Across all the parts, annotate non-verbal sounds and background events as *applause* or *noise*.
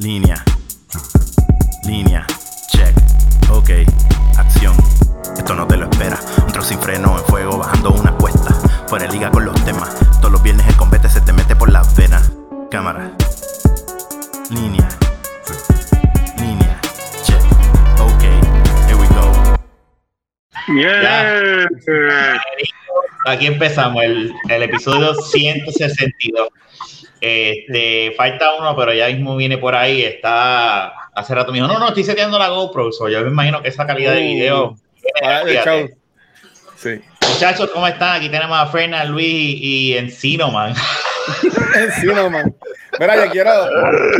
Línea. Línea. Check. Ok. Acción. Esto no te lo espera. Un tro sin freno en fuego bajando una cuesta. Fuera liga con los temas. Todos los viernes el combate se te mete por las venas. Cámara. Línea. Línea. Check. Ok. Here we go. Yeah. Aquí empezamos el, el episodio *laughs* 162. Este, falta uno, pero ya mismo viene por ahí. Está hace rato me dijo, no, no, estoy seteando la GoPro. So, yo me imagino que esa calidad de uh, video. Vale, sí. Muchachos, ¿cómo están? Aquí tenemos a Fernan, Luis y, Encino Man. *laughs* Encino Man. Mira, yo quiero.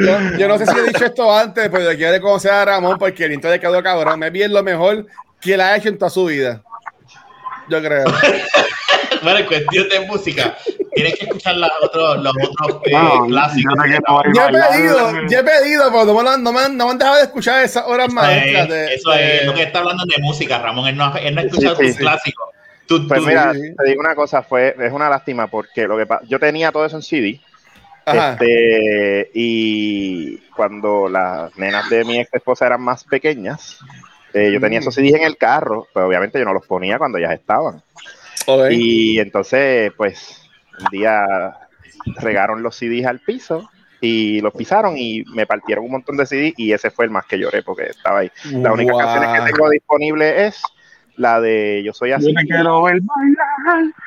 Yo, yo, no sé si he dicho esto antes, pero yo quiero reconocer a Ramón porque el intro de quedó cabrón. Me vi lo mejor que él ha hecho en toda su vida. Yo creo. *laughs* bueno, en cuestión de música, tienes que escuchar los otros, eh, los clásicos. Yo, he pedido, yo he pedido, pero no, no, me, no me han dejado de escuchar esas horas eso maestras. De, eso es lo que está hablando de música, Ramón. Él no, ha escuchado tus clásicos. Tú, pues mira, te digo una cosa, fue, es una lástima porque lo que yo tenía todo eso en CD. Ajá. Este, y cuando las nenas de mi ex esposa eran más pequeñas, eh, yo tenía mm. esos CDs en el carro, pero obviamente yo no los ponía cuando ellas estaban. Y entonces, pues, un día regaron los CDs al piso y los pisaron y me partieron un montón de CDs y ese fue el más que lloré porque estaba ahí. La única canción que tengo disponible es la de Yo soy así.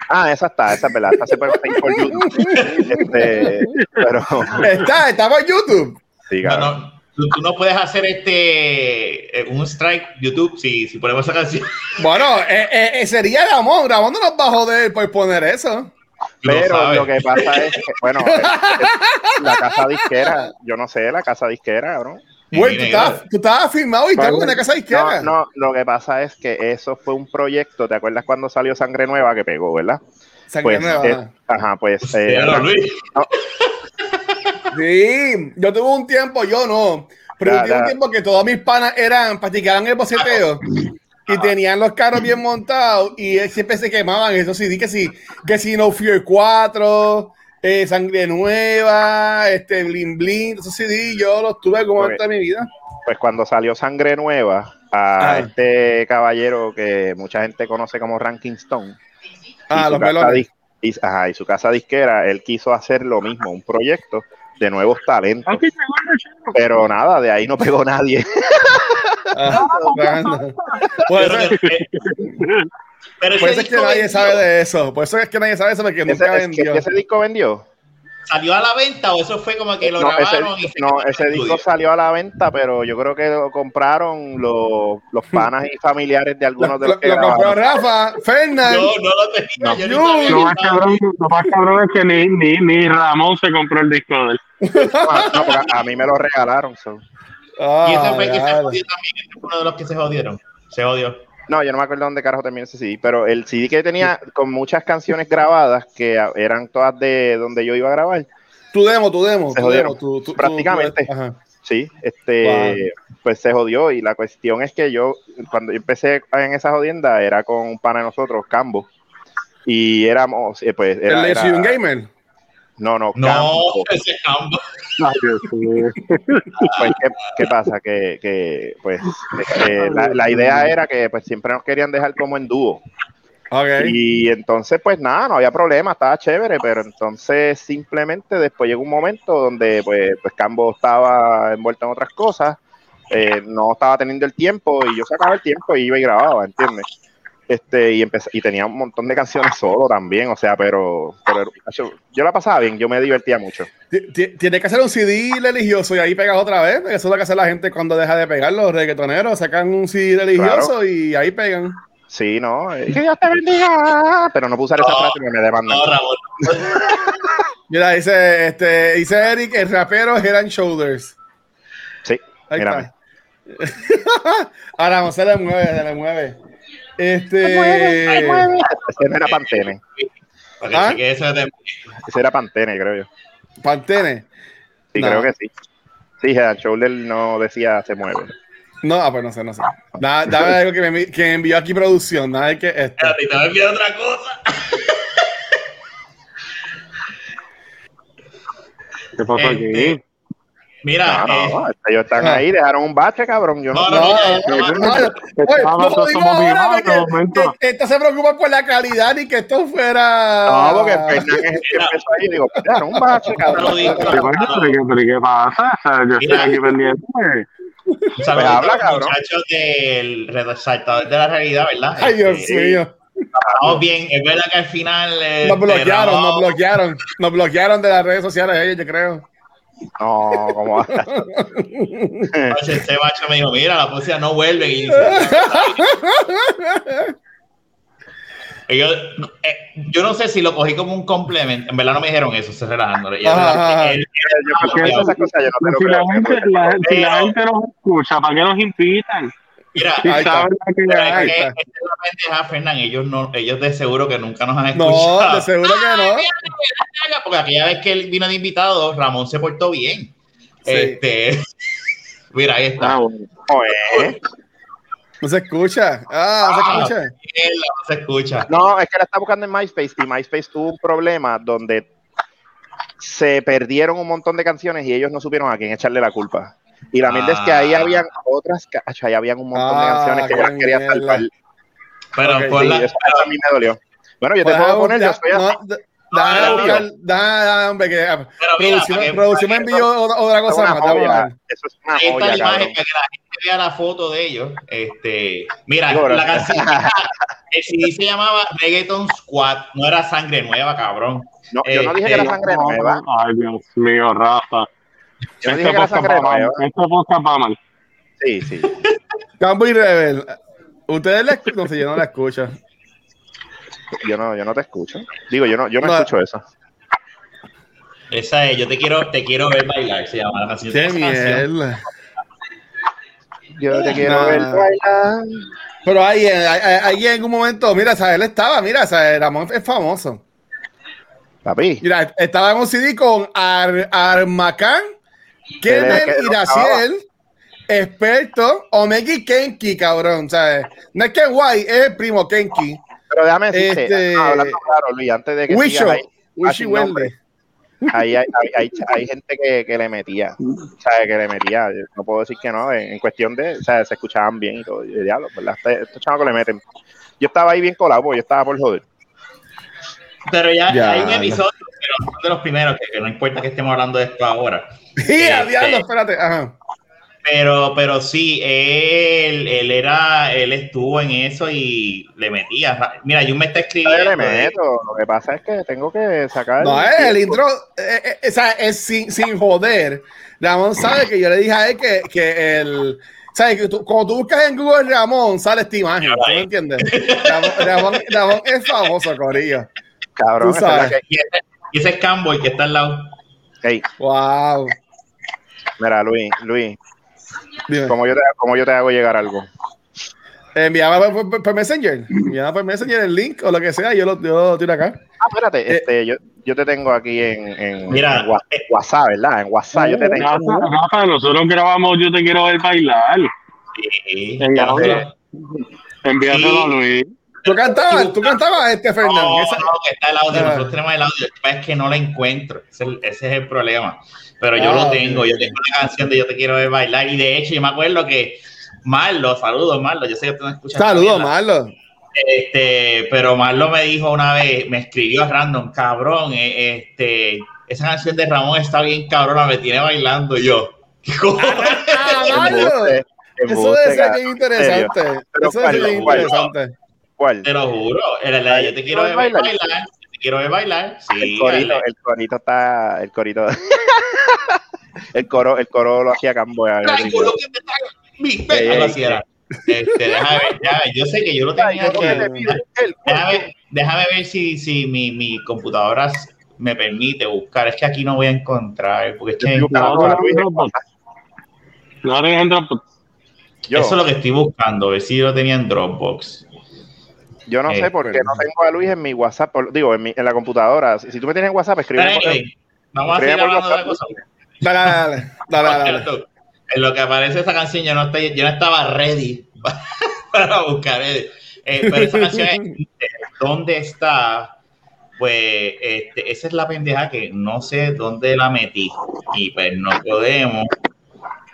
Ah, esa está, esa es verdad. Esa se puede *laughs* este, por YouTube. Pero... Está, estaba en YouTube. Sí, Tú, tú, no puedes hacer este eh, un strike YouTube si, si ponemos esa canción. *laughs* Bueno, eh, eh, sería Ramón. Ramón no nos va a joder por poner eso. Pero lo, que pasa es que, bueno, *laughs* la casa disquera, yo no sé, la casa disquera, ¿no? Güey, tú, estabas firmado y pues, estás con la casa disquera. No, no, lo que pasa es que eso fue un proyecto, ¿te acuerdas cuando salió Sangre Nueva que pegó, verdad? Sangre pues, Nueva. Es, ajá, pues. Eh, no, Sí, yo tuve un tiempo, yo no. Pero nah, tuve un tiempo que todos mis panas eran, practicaban el boceteo y tenían los carros bien montados y eh, siempre se quemaban. Eso sí, di que sí, que si No Fear 4, eh, Sangre Nueva, este Blin Blin. Eso sí, di, yo los tuve como pues, okay. toda mi vida. Pues cuando salió Sangre Nueva, a ah. este caballero que mucha gente conoce como Ranking Stone. Ah, los melones. Ajá, y su casa disquera, él quiso hacer lo mismo, un proyecto de nuevos talentos. Pero nada, de ahí no pegó nadie. Ah, Pero, por eso es que nadie sabe de eso. Por eso es que nadie sabe de eso porque nunca vendió. Ese disco vendió. ¿Salió a la venta o eso fue como que lo grabaron? No, ese disco salió a la venta, pero yo creo que lo compraron los, los hmm. panas y familiares de algunos de los que Lo, lo compró Rafa, Fernández. Yo no lo tenía. No. Yo no lo, más lo más cabrón es que ni, ni, ni Ramón se compró el disco de él. Ah, no, a mí me lo regalaron. So. Y ese fue que se ah, jodió también, uno de los que se jodieron. Se jodió. No, yo no me acuerdo dónde carajo terminó ese CD, pero el CD que tenía con muchas canciones grabadas que eran todas de donde yo iba a grabar. Tu demo, tu demo. Se jodieron. Tu, prácticamente. Ajá. Sí, este, pues se jodió y la cuestión es que yo, cuando yo empecé en esa jodienda, era con un pana nosotros, Cambo, y éramos, eh, pues... Era, ¿El de era, Gamer? No, no, no ese campo. Ay, pues, ¿qué, pasa? Que, que pues, este, la, idea era que pues siempre nos querían dejar como en dúo. Okay. Y entonces, pues nada, no había problema, estaba chévere, pero entonces simplemente después llegó un momento donde pues, pues Cambo estaba envuelto en otras cosas, eh, no estaba teniendo el tiempo y yo sacaba el tiempo y iba y grababa, ¿entiendes? Este, y, y tenía un montón de canciones solo también, o sea, pero, pero yo, la pasaba bien, yo me divertía mucho. Tiene que hacer un CD religioso y ahí pegas otra vez, eso es lo que hace la gente cuando deja de pegar, los reggaetoneros sacan un CD religioso y ahí pegan. Sí, no, eh, pero no puse usar esa frase porque me demandan. *laughs* Mira, dice, este, dice Eric, el rapero Head and Shoulders. Sí, mírame. *laughs* Ahora, José le mueve, se le mueve. Este. Ese no era Pantene. ¿Ah? Ese, de... ese, era Pantene, creo yo. ¿Pantene? Sí, creo que sí. Sí, Head Shoulder no decía se mueve. No, ah, pues no sé, no sé. Nada, dame algo que me, que envió aquí producción. Nada de que esto. A ti te otra cosa. ¿Qué pasó aquí? Este, Mira, No, eh, no, ellos están ahí, dejaron un bache, cabrón. Yo no, No, no, esta se preocupa por la calidad y que esto fuera. No, porque Fernández es el que empezó ahí y digo, dejaron un bache, cabrón. Pero, ¿qué- pero ¿qué pasa? O sea, yo estoy aquí pendiente. Pues saludito habla, cabrón. muchachos del resaltador de la realidad, ¿verdad? Ay, Dios Este, mío. Estamos bien, es verdad que al final. Nos este, bloquearon, nos bloquearon. Nos bloquearon de las redes sociales ellos, yo creo. No, ¿cómo va? Este macho me dijo, mira, la poesía no vuelve. Y Ellos, eh, yo no sé si lo cogí como un complemento. En verdad no me dijeron eso, se. Yo- Yo yo lo Si la gente nos escucha, ¿para qué nos invitan? Mira, *laughs* que pero hay. es esta la pendeja. Ellos, no, ellos de seguro que nunca nos han No, escuchado. de seguro que no. Porque aquella vez que él vino de invitado, Ramón se portó bien. Sí. Este, *laughs* mira, ahí está. Ah, bueno. Joder. No se escucha. Ah, no se Ah. escucha. No se escucha. No, es que la está buscando en MySpace y MySpace tuvo un problema donde se perdieron un montón de canciones y ellos no supieron a quién echarle la culpa. Y la mierda es que ahí Ah. habían otras, ca- acho, ahí habían un montón de Ah, canciones que yo las quería mierda. salvar. Pero por Sí, la, eso, eso a mí me dolió. Bueno, yo te Pues puedo poner, yo soy así. no, d- Déjame No, buscar. Déjame, hombre, que producción, para que- producción me envió otra, cosa más. Eso es una Ahí está joya, la imagen para que la gente vea la foto de ellos. Este, mira, la canción, *laughs* el CD se llamaba Reggaeton Squad, no era sangre nueva, cabrón. No, yo no dije que era Este, sangre nueva. Ay, Dios mío, Rafa. Yo no Este dije que era podcast sangre va mal. nueva. Podcast va mal. Sí, sí. Campo y Rebel. Ustedes la escuchan. No sé, yo no la escucho. Yo no, yo no te escucho. Digo, yo no, yo no, No. escucho eso. Esa es, yo te quiero, te quiero ver bailar, se llama la canción. Qué Esa canción. mierda. Yo te quiero Nah. ver bailar. Pero ahí, ahí, ahí- en un momento, mira, sea, él estaba, mira, sea, Ramón es famoso. Papi. Mira, estaba en un CD con Ar, Armacán, Él es Kennel el que y lo Raciel, experto, Omega y Kenki, cabrón, ¿sabes? No es que guay, es el primo Kenki. Pero déjame decirte, Este- ah, hablando claro, Luis, antes de que Wisho, ahí, Wishy nombre. Wendy. ahí hay, hay, hay, hay gente que, que le metía, ¿sabes? Que le metía, no puedo decir que no, en, en cuestión de, o sea, se escuchaban bien y todo, y diablo, ¿verdad? Este- Estos chavos le meten. Yo estaba ahí bien colado, porque yo estaba por joder. Pero ya, Ya, hay un episodio, de los primeros, que, que no importa que estemos hablando de esto ahora. *laughs* Este- diablo, espérate. Ajá. Pero, pero sí, él, él era, él estuvo en eso y le metía. Mira, yo me está Yo escribiendo. le meto, lo que pasa es que tengo que sacar. No, es el intro, eh, eh, o sea, es sin, sin joder. Ramón sabe que yo le dije a él que, que el. ¿Sabes? Que tú, cuando tú buscas en Google Ramón, sale esta imagen. ¿Tú me entiendes? Ramón, Ramón, Ramón es famoso, Corillo. Cabrón, tú esa es la sabes. que- Y ese, es Campbell que está al lado. Ey, Wow. mira, Luis, Luis. ¿cómo yo, te, ¿cómo yo te hago llegar algo? Enviaba por, por- por Messenger. Enviaba por Messenger el link o lo que sea. Yo lo, yo lo tiro acá. Ah, espérate, Eh, este, yo, yo te tengo aquí en, en, Mira. WhatsApp, ¿verdad? En WhatsApp yo te tengo. Rafa, Rafa, nosotros grabamos Yo te quiero ver bailar. Sí, En ya audio. sé. Envíaselo Sí. a Luis. Tú cantabas, tú cantabas este Fernández. No, Esa- no, que está el audio. Nosotros tenemos el audio. Es que no lo encuentro. Ese, es el- ese es el problema. Pero yo Ah, lo tengo. Yo tengo una canción de Yo te quiero ver bailar. Y de hecho, yo me acuerdo que Marlo, saludos Marlo. Yo sé que tú no escuchas. Saludos. Marlon. Este, pero Marlo me dijo una vez, me escribió a random, cabrón, eh, este, esa canción de Ramón está bien cabrona, me tiene bailando yo. ¿Qué *laughs* cojones? Ah, Eso debe ser bien interesante. Eso debe ser ¿cuál, bien interesante. ¿Cuál? Te lo juro, era la de yo te quiero ver bailar, yo te quiero ver bailar, sí, El corito, el corito está, el corito, el coro, el coro lo hacía Camboya. Lo que mi pe- Ey, algo ey, así era. Este, déjame ver, déjame ver, yo sé que yo lo tenía lo que el Déjame, déjame ver si, si mi, mi computadora me permite buscar. Es que aquí no voy a encontrar, porque es que Yo- No, no, eso es lo que estoy buscando, ver si yo lo tenía en Dropbox. Yo no Eh, sé por qué no tengo a Luis en mi WhatsApp, por- digo, en, mi, en la computadora. Si, si tú me tienes en WhatsApp, escribe. Pero anyway, vamos a seguir escribe por hablando de la WhatsApp. cosa. Dale, dale, dale. dale, dale. En lo que aparece esa canción, yo no, estoy, yo no estaba ready *laughs* para buscar. eh, eh, pero esa canción es ¿Dónde está? pues este, esa es la pendeja que no sé dónde la metí. Y pues no podemos.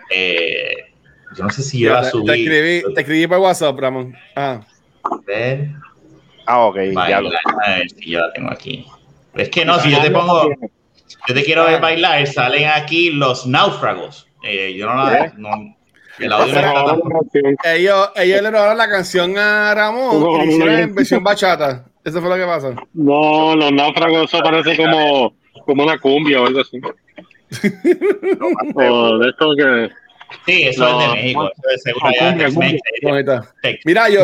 eh, yo no sé si yo la te, subí. te escribí, te escribí por WhatsApp, Ramón. Ah. Ver, Ah, ok, ya lo. bailar, a ver si yo la tengo aquí. Es que no, si yo te pongo, yo te quiero ver bailar, salen aquí los náufragos. Eh, yo no la. ¿Eh? No, el audio no está. Ellos, ellos le robaron la canción a Ramón y hicieron en versión bachata. Eso fue lo que pasó. No, los náufragos, eso parece como, como una cumbia o algo así. *laughs* o de esto que. Sí, eso No, es de México. Eso es seguro no, Mira, yo.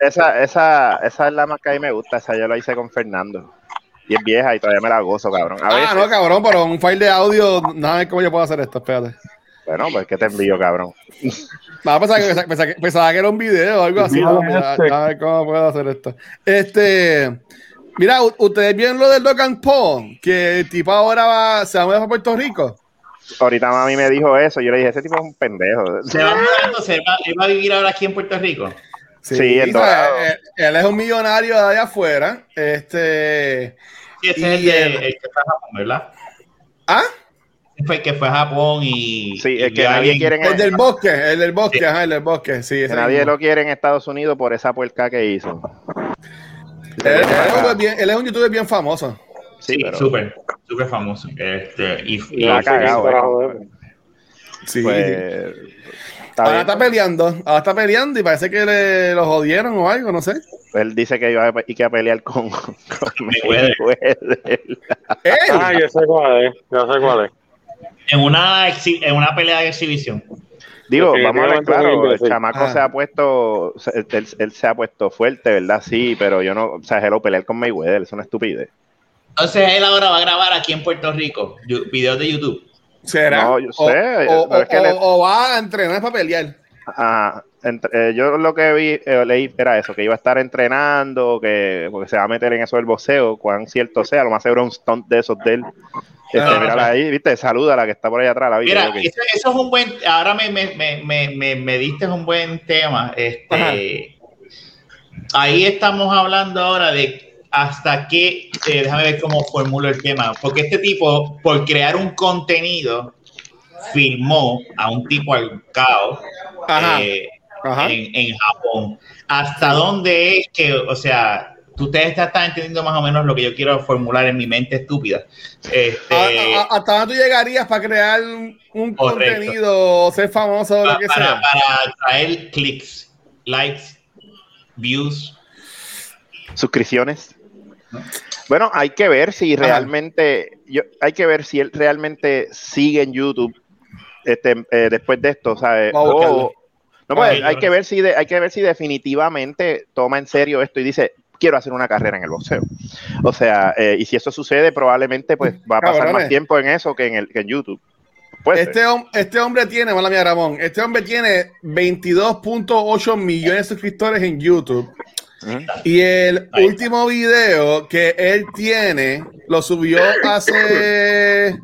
Esa, esa, esa es la más que a mí me gusta. Esa yo la hice con Fernando. Y es vieja y todavía me la gozo, cabrón. A veces, Ah, no, cabrón, pero un file de audio, nada ver cómo yo puedo hacer esto, espérate. bueno, pues que te envío, cabrón. No, *laughs* pensaba que, pensaba, pensaba que, pensaba que era un video o algo así. Mira No, este. a ver cómo puedo hacer esto. Este, mira, ustedes vieron lo del Logan Paul, que el tipo ahora va, se va a mudar a Puerto Rico. Ahorita mami me dijo eso. Yo le dije, ese tipo es un pendejo. Se va mudando, se va, él va a vivir ahora aquí en Puerto Rico. Sí, el o sea, Dorado. él, él es un millonario de allá afuera. Este, Sí, ese Y es el, de- el- el que fue a Japón, ¿verdad? ¿ah? Fue el que fue a Japón y. Sí, y es que nadie quiere en- El del bosque, el del bosque, Sí. ajá, el del bosque, sí. Que ese nadie mismo. lo quiere en Estados Unidos por esa puerca que hizo. Él, él es bien- él es un youtuber bien famoso. Sí, Sí, pero súper, súper famoso. Este, y, y- la ha cagado. eh. Sí. Pues, está ahora bien. está peleando, ahora está peleando y parece que le, lo jodieron o algo, no sé. Él dice que iba a, y que a pelear con, *laughs* con Mayweather. Ah, ya sé cuál es, ya sé cuál es. en, una exhi- en una pelea de exhibición. Digo, vamos a ver claro, el chamaco Ah. se ha puesto, se- él, él se ha puesto fuerte, ¿verdad? Sí, pero yo no, o sea, hello, pelear con Mayweather, es una estupidez. Entonces él ahora va a grabar aquí en Puerto Rico videos de YouTube. ¿Será? No, yo O- sé, O, pero es que o- le- o va a entrenar para pelear. Ah, entre- eh, yo lo que vi, eh, leí era eso, que iba a estar entrenando, que porque se va a meter en eso del boxeo, cuán cierto sea, lo más seguro un stunt de esos de él. Este, Ah, mírala ahí, viste, saluda a la que está por ahí atrás, la vi, Mira, eso, eso es un buen. Ahora me, me, me, me, me, me diste un buen tema. Este, ahí estamos hablando ahora de hasta qué. eh, déjame ver cómo formulo el tema. Porque este tipo, por crear un contenido, filmó a un tipo al caos Ajá. eh, Ajá. en, en Japón. ¿Hasta dónde es que, o sea, tú ustedes están entendiendo más o menos lo que yo quiero formular en mi mente estúpida? Este, A- a- a- ¿Hasta dónde tú llegarías para crear un, Correcto. contenido o ser famoso o lo que para, sea? para traer clics, likes, views. suscripciones. Bueno, hay que ver si Ajá. realmente, yo, hay que ver si él realmente sigue en YouTube este, eh, después de esto, no, pues, hay que ver si de- hay que ver si definitivamente toma en serio esto y dice quiero hacer una carrera en el boxeo. O sea, eh, y si eso sucede, probablemente pues va a pasar Cabrones. más tiempo en eso que en el que en YouTube. Puede Este, hom- este hombre tiene, mala mía Ramón, este hombre tiene 22.8 millones de suscriptores en YouTube. Y el Ahí. último video que él tiene lo subió hace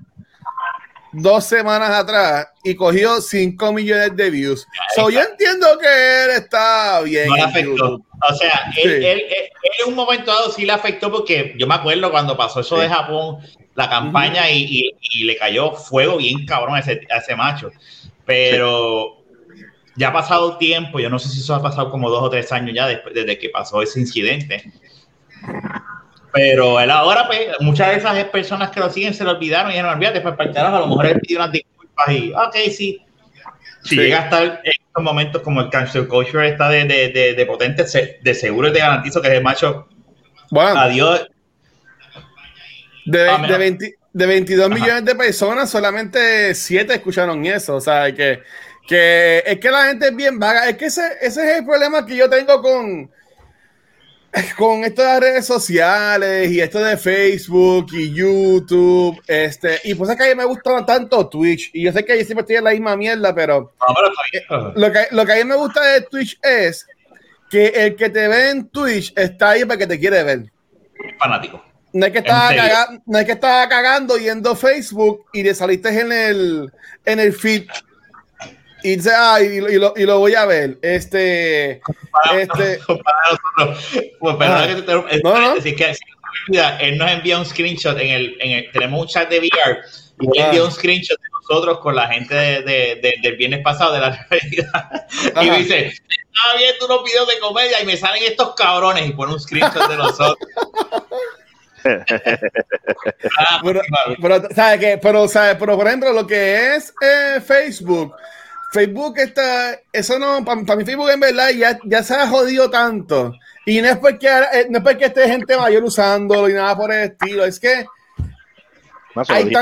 dos semanas atrás y cogió 5 millones de views. So, yo entiendo que él está bien. No le afectó. O sea, él, Sí. él- él- él en un momento dado sí le afectó porque yo me acuerdo cuando pasó eso Sí. de Japón, la campaña y, y- y le cayó fuego bien cabrón a ese, a ese macho. Pero ya ha pasado tiempo, yo no sé si eso ha pasado como dos o tres años ya después, desde que pasó ese incidente. Pero él ahora, pues, muchas de esas personas que lo siguen se lo olvidaron y dijeron, olvídate, pues para el carajo, a lo mejor él pidió unas disculpas y, ok, sí. Si Sí. llega a estar en estos momentos como el cancel culture está de, de, de, de potente, de seguro te garantizo que ese macho, Bueno, adiós, de, Ah, de 20 de 22 Ajá. millones de personas, solamente 7 escucharon eso. O sea, que, que es que la gente es bien vaga. Es que ese, ese es el problema que yo tengo con, con esto de las redes sociales y esto de Facebook y YouTube. Este, y pues es que a mí me gusta tanto Twitch. Y yo sé que yo siempre estoy en la misma mierda, pero no, pero está bien. lo que, lo que a mí me gusta de Twitch es que el que te ve en Twitch está ahí para que te quiere ver. fanático. No es que ¿En estaba, serio? caga- no es que estaba cagando yendo a Facebook y te saliste en el, en el feed. Y dice, ah, y, lo- y lo, y lo voy a ver. Este, Para, Este- *laughs* para nosotros, pues, perdón Ajá. que te interrumpa, es No, no. decir que él nos envía un screenshot en el, en el tenemos un chat de VR y él Ah. envía un screenshot de nosotros con la gente de, de- de- del viernes pasado de la *laughs* realidad y dice, estaba viendo unos videos de comedia y me salen estos cabrones y pone un screenshot de nosotros. *laughs* Ah, Pero, claro. pero, ¿sabes qué? Pero, ¿sabes? Pero, por ejemplo, lo que es eh, Facebook, Facebook está, eso no, para mí Facebook en verdad ya, ya se ha jodido tanto. Y no es porque, eh, no es porque esté gente mayor usándolo y nada por el estilo, es que hay tú.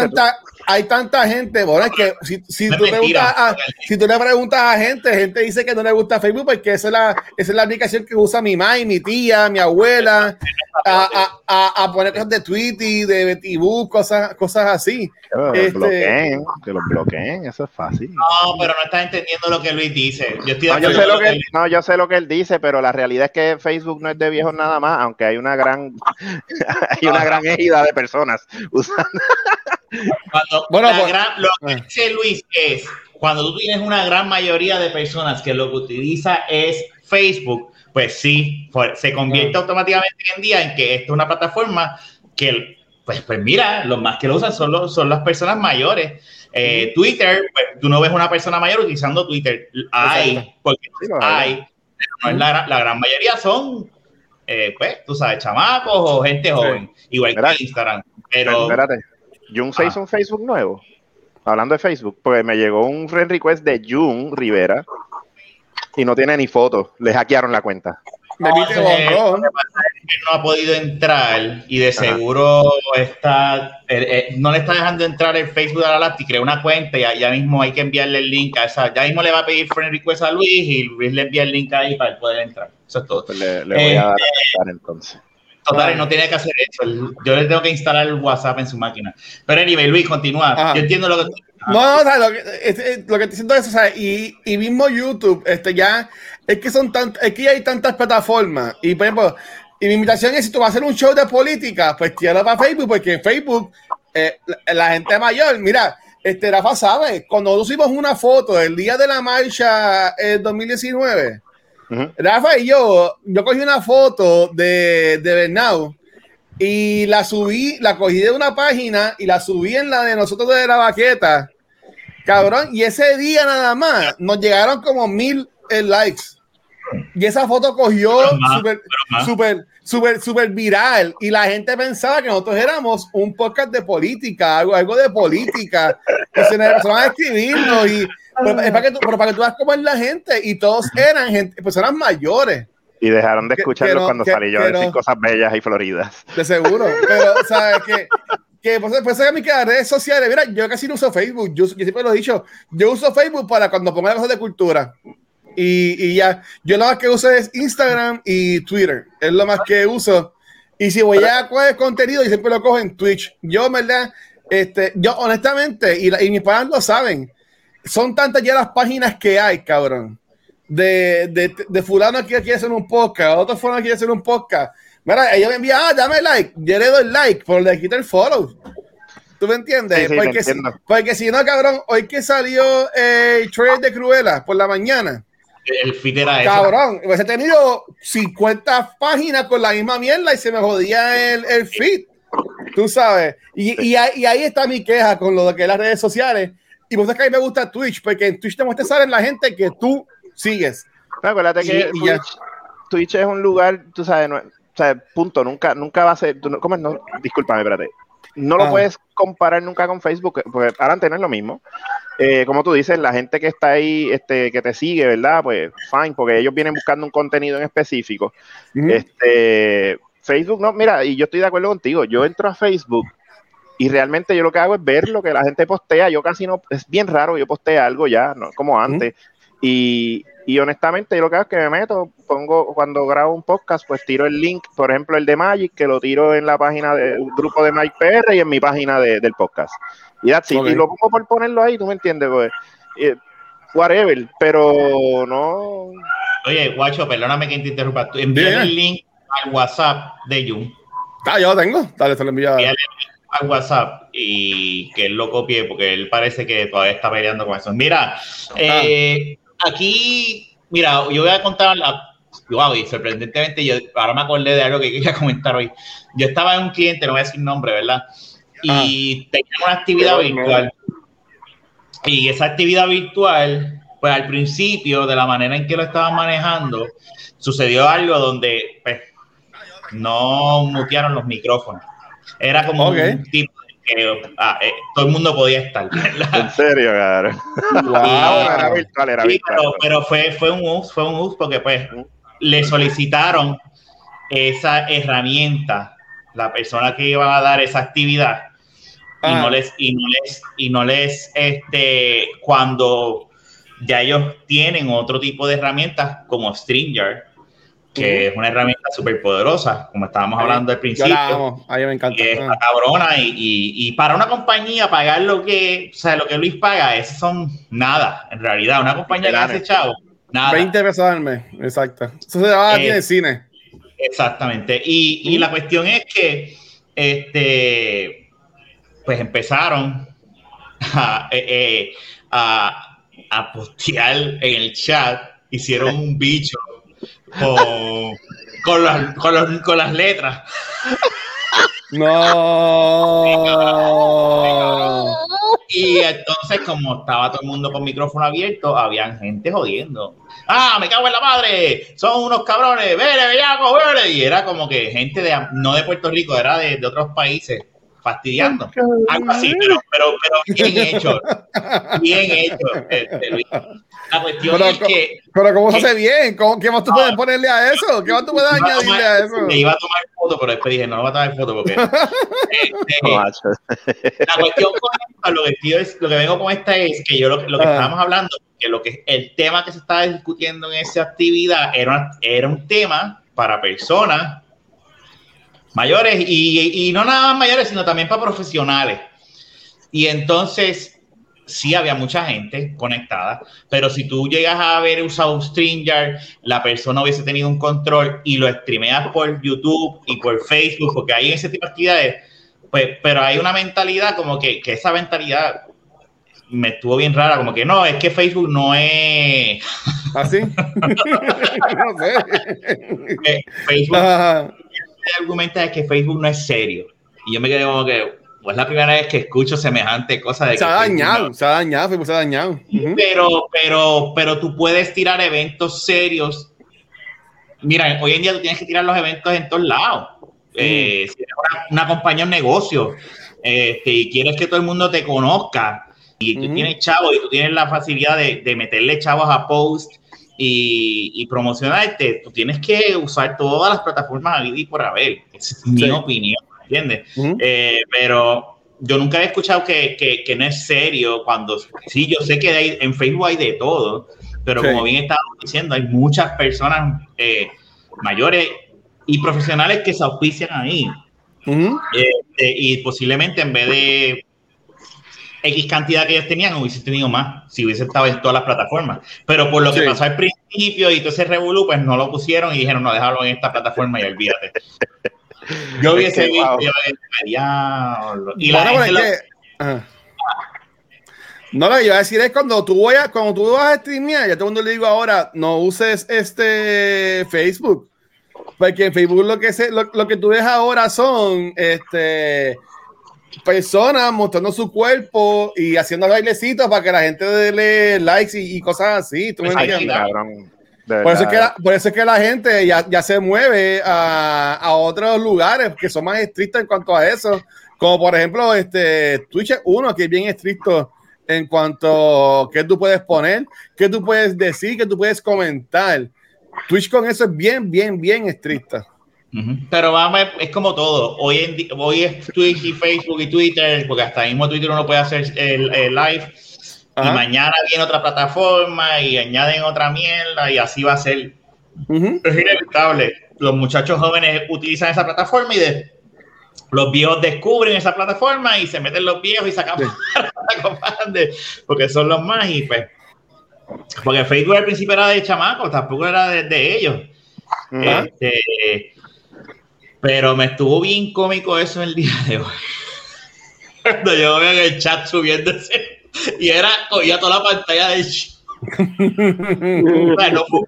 Hay tanta gente, bueno, es que si, si, No tú preguntas mentira. a, si tú le preguntas a gente, gente dice que no le gusta Facebook porque esa es la, esa es la aplicación que usa mi mamá mi tía, mi abuela, a, a, a, a poner cosas de Twitter, de Betibú, cosas, cosas así. Que los Este- bloqueen, que los bloqueen, eso es fácil. No, pero no estás entendiendo lo que Luis dice. Yo estoy No yo, sé lo que él. él, no, yo sé lo que él dice, pero la realidad es que Facebook no es de viejos nada más, aunque hay una gran *laughs* hay una gran ejida de personas usando. Cuando Bueno, pues- gran- lo que Ah. dice Luis es, cuando tú tienes una gran mayoría de personas que lo que utiliza es Facebook, pues sí, pues, se convierte Ah. automáticamente en día en que esta es una plataforma que, pues, pues mira, los más que lo usan son, los, son las personas mayores. Eh, Twitter, pues tú no ves una persona mayor utilizando Twitter. Hay, porque hay. pero no es la, gran- la gran mayoría son, eh, pues, tú sabes, chamacos o gente joven, igual que Instagram. Pero Espérate, Jun se Ah. hizo un Facebook nuevo. Hablando de Facebook, pues me llegó un friend request de Jun Rivera y no tiene ni foto. Le hackearon la cuenta. Me No, borró. él no ha podido entrar y de Ajá. seguro está eh, eh, no le está dejando entrar el Facebook de la Lati, creó una cuenta y ya, mismo hay que enviarle el link a esa, ya mismo le va a pedir friend request a Luis y Luis le envía el link ahí para él poder entrar. Eso es todo. Pues le, le voy Eh, a dar a pensar entonces. Total, no tiene que hacer eso. Yo le tengo que instalar el WhatsApp en su máquina. Pero anyway, Luis, continúa. Ajá. Yo entiendo lo que No, no, o sea, lo que, es- lo que estoy diciendo es, o sea, y, y mismo YouTube, este ya, es que son tant, es que hay tantas plataformas. Y por ejemplo, y mi invitación es si tú vas a hacer un show de política, pues tíralo para Facebook, porque en Facebook, eh, la, la gente mayor, mira, este Rafa sabe, cuando nosotros hicimos una foto del día de la marcha en 2019, Rafa y yo, yo cogí una foto de, de Bernau y la subí, la cogí de una página y la subí en la de nosotros de la baqueta. Cabrón, y ese día nada más nos llegaron como mil eh, likes. Y esa foto cogió súper, súper, súper, súper viral. Y la gente pensaba que nosotros éramos un podcast de política, algo, algo de política. Y se nos empezaron a escribirnos. Y, pero, es para que tú, pero para que tú veas cómo es la gente. Y todos eran gente, personas mayores. Y dejaron de escucharlo no- cuando que- salí yo a decir no. cosas bellas y floridas. De seguro. *laughs* Pero, ¿sabes? Que, que pues, pues, a mí que las redes sociales, mira, yo casi no uso Facebook. Yo, yo siempre lo he dicho. Yo uso Facebook para cuando pongo cosas de cultura. Y, y ya, yo lo más que uso es Instagram y Twitter. Es lo más que uso. Y si voy a coger contenido, yo siempre lo cojo en Twitch. Yo, verdad, este, yo honestamente, y, la- y mis padres lo saben, son tantas ya las páginas que hay, cabrón. De, de, de fulano que quiere hacer un podcast, otro fulano que quiere hacer un podcast. Mira, ella me envía, ah, dame like, yo le doy like, pero le quito el follow. ¿Tú me entiendes? Sí, sí, te porque, si, porque si no, cabrón, hoy que salió eh, el trailer de Cruella por la mañana, el feed era eso. cabrón, pues he tenido 50 páginas con la misma mierda y se me jodía el, el feed. Tú sabes. Y, y, ahí- y ahí está mi queja con lo de que es las redes sociales. Y por eso es que a mí me gusta Twitch, porque en Twitch te muestra salen la gente que tú sigues. No, acuérdate Y- que y. Twitch, Twitch es un lugar, tú sabes, no, o sea, punto, nunca, nunca va a ser, tú no- ¿cómo es? No, discúlpame, espérate. No lo Ah. puedes comparar nunca con Facebook, porque ahora no es lo mismo. Eh, como tú dices, la gente que está ahí, este, que te sigue, ¿verdad? Pues fine, porque ellos vienen buscando un contenido en específico. Este, Facebook, no, mira, y yo estoy de acuerdo contigo. Yo entro a Facebook y realmente yo lo que hago es ver lo que la gente postea. Yo casi no, es bien raro, yo posteo algo ya, no como antes. Y, y honestamente, yo lo que hago es que me meto, pongo, cuando grabo un podcast, pues tiro el link, por ejemplo, el de Magic, que lo tiro en la página del grupo de Mike PR y en mi página de- del podcast. Y that's it. Y lo pongo por ponerlo ahí, tú me entiendes, pues. eh, whatever, pero no. Oye, guacho, perdóname que te interrumpa. Bien. el link al WhatsApp de Jun. Ah, yo lo tengo. Dale, se lo envío. Envíale al WhatsApp y que él lo copie porque él parece que todavía está peleando con eso. Mira, eh, aquí, mira, yo voy a contar, la- wow, y sorprendentemente, yo ahora me acordé de algo que quería *laughs* comentar hoy. Yo estaba en un cliente, no voy a decir nombre, ¿verdad? Y tenía una actividad virtual. Y esa actividad virtual, pues al principio, de la manera en que lo estaban manejando, sucedió algo donde pues, no mutearon los micrófonos. Era como un tipo que ah, eh, todo el mundo podía estar. ¿verdad? *laughs* En serio, cabrón. *laughs* Wow. Ah, era virtual, era Sí, virtual. pero, pero fue, fue un uso, fue un uso porque pues le solicitaron esa herramienta, la persona que iba a dar esa actividad, y Ah. no les, y no les, y no les, este, cuando ya ellos tienen otro tipo de herramientas como Stringer, que es una herramienta súper poderosa, como estábamos hablando al Yo principio. la amo, a mí me encanta. Ah. está cabrona y, y- y para una compañía pagar lo que, o sea, lo que Luis paga, eso son nada, en realidad. Una compañía que hace chavo, nada. 20 pesos al mes, exacto. Eso se va a Eh, en el cine. Exactamente. Y, y la cuestión es que, este, pues empezaron *laughs* a, eh, eh, a, a postear en el chat, hicieron un bicho con, con, las, con, los- con las letras. No. Y entonces, como estaba todo el mundo con micrófono abierto, habían gente jodiendo. ¡Ah, me cago en la madre! ¡Son unos cabrones! ¡Vele, bellaco! Y era como que gente de, no de Puerto Rico, era de, de otros países, fastidiando. Algo así, pero, pero, pero *laughs* bien hecho. Bien hecho. este, Luis. La cuestión Pero es que Pero ¿cómo se hace bien? ¿Cómo, ¿Qué más tú puedes ponerle a eso? ¿Qué más tú puedes iba a añadirle tomar- a eso? le iba a tomar foto, pero después dije, no, no voy a tomar foto porque... este, *laughs* No. La cuestión con esto, lo que, quiero es- lo que vengo con esta es que yo lo, lo que Ah. estábamos hablando, que lo que el tema que se estaba discutiendo en esa actividad era, una- era un tema para personas mayores y, y no nada más mayores, sino también para profesionales. Y entonces sí había mucha gente conectada, pero si tú llegas a haber usado StreamYard, la persona hubiese tenido un control y lo streameas por YouTube y por Facebook, porque hay ese tipo de actividades, pues, pero hay una mentalidad como que, que esa mentalidad me estuvo bien rara, como que no, es que Facebook no es... ¿Así? *laughs* *laughs* no sé. que Facebook Ah, argumenta es que Facebook no es serio. Y yo me quedé como que, pues es la primera vez que escucho semejante cosa de se que ha dañado, no- se ha dañado, Facebook se ha dañado. Pero, pero, pero tú puedes tirar eventos serios. Mira, hoy en día tú tienes que tirar los eventos en todos lados. Eh, si eres una, una compañía, un negocio, este, y quieres que todo el mundo te conozca, y tú tienes chavos y tú tienes la facilidad de, de meterle chavos a post y, y promocionarte, tú tienes que usar todas las plataformas a y por haber. Esa es mi Sí. opinión, ¿entiendes? Ujú. Eh, pero yo nunca he escuchado que, que, que no es serio cuando sí, yo sé que hay- en Facebook hay de todo, pero Sí. como bien estábamos diciendo, hay muchas personas eh, mayores y profesionales que se auspician ahí Ujú. eh, y posiblemente en vez de X cantidad que ellos tenían, hubiese tenido más si hubiese estado en todas las plataformas. Pero por lo que pasó al principio y todo ese revolú, pues no lo pusieron y dijeron, no, déjalo en esta plataforma y olvídate. *laughs* Yo Es hubiese visto, wow. yo hubiese. Y la gente es que-. No, lo que iba a decir es cuando tú vayas, cuando tú vas a streamear, ya todo el mundo le digo ahora, no uses este Facebook. Porque en Facebook lo que se, lo, lo que tú ves ahora son este personas mostrando su cuerpo y haciendo bailecitos para que la gente dé likes y, y cosas así. Por eso, es que la, por eso es que la gente ya, ya se mueve a, a otros lugares que son más estrictos en cuanto a eso. Como por ejemplo, este Twitch es uno que es bien estricto en cuanto a qué tú puedes poner, qué tú puedes decir, qué tú puedes comentar. Twitch con eso es bien, bien, bien estricta. Pero vamos, es como todo. Hoy, en hoy es Twitch y Facebook y Twitter, porque hasta mismo Twitter uno puede hacer el, el live. Ajá. Y mañana viene otra plataforma y añaden otra mierda y así va a ser. Es inevitable. Los muchachos jóvenes utilizan esa plataforma y de, los viejos descubren esa plataforma y se meten los viejos y sacan Sí. *laughs* de- porque son los más y pues. Porque Facebook al principio era de chamacos, tampoco era de, de ellos. Este, pero me estuvo bien cómico eso el día de hoy. *laughs* Cuando yo veo en el chat subiéndose y era, cogía toda la pantalla chat. O sea, no fue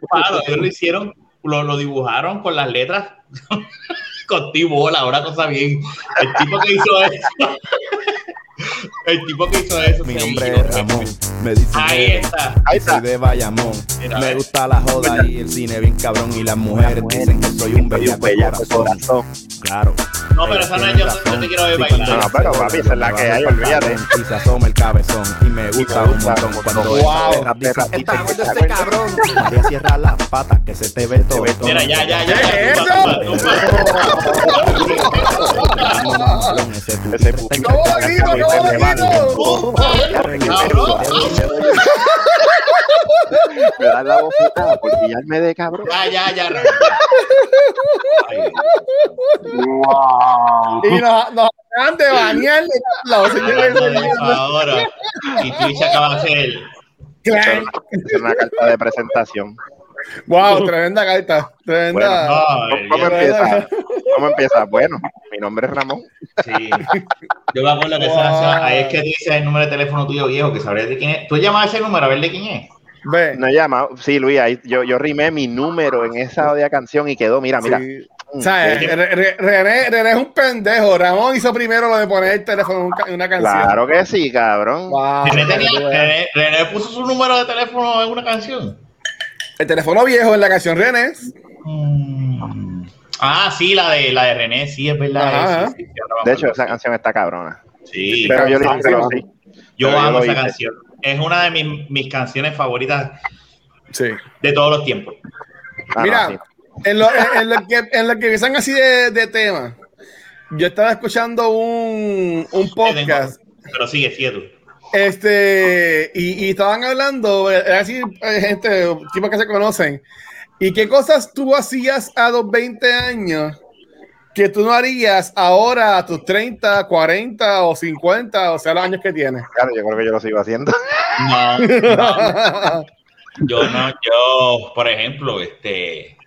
ellos lo hicieron lo, lo dibujaron con las letras *laughs* con bola, una cosa bien. El tipo que hizo eso. El tipo que hizo eso. Mi nombre es Ramón. Me dicen Ahí que está. Ahí soy de Bayamón. Mira, Me gusta la joda y el cine bien cabrón. Y las mujeres dicen que soy un bellaco de corazón. corazón. Claro. No, pero esa no es yo, yo te quiero ver bailar. No, no, pero papi, esa es la que hay, olvídate. Y se asoma el cabezón. Y me gusta un montón. Cuando Wow. perra dice, Perra "Está dice gordo que este cabrón. María cierra las patas que se te ve todo. Mira, ya, ya, ya. ¿Qué es tumba, tumba, tumba. Ese Me da la bofetada por pillarme de cabrón. Ya, ya, ya. Ay, Wow. Y nos, nos acaban de bañar de los señores. ahora. Y Twitch acaba de hacer. Es una carta de presentación. Wow, tremenda carta. Tremenda. Ay, ¿Cómo empieza? ¿Cómo empieza? Bueno, mi nombre es Ramón. Sí. Yo me acuerdo que Wow. esa, ahí es que tú dices el número de teléfono tuyo viejo, que sabrías de quién es. Tú llamas a ese número a ver de quién es. Ve. No he llamado. Sí, Luis, ahí yo, yo rimé mi número en esa odia canción y quedó, mira, mira. Sí. Mm. Re- Re- René, René es un pendejo. Ramón hizo primero lo de poner el teléfono en una canción. Claro que sí, cabrón. Wow, René, tenía-. René- René puso su número de teléfono en una canción. El teléfono viejo en la canción René. Mm. Ah, sí, la de la de René, sí, es verdad. Ajá. sí, sí, sí, ahora me De hecho, esa canción está cabrona. sí, Pero yo sí, dije que lo sí. yo pero amo esa hice. canción. Es una de mis, mis canciones favoritas Sí. de todos los tiempos. Ah, Mira, no, sí. en, lo, en, en lo que, en lo que empiezan así de, de tema, yo estaba escuchando un, un podcast. Pero sigue, sigue tú. Este, y, y estaban hablando, así, eh, gente, tipos que se conocen, y qué cosas tú hacías a los 20 años que tú no harías ahora a tus 30, 40 o 50, o sea, los años que tienes. Claro, yo creo que yo lo sigo haciendo. *laughs* No, no, yo no, yo, por ejemplo, este,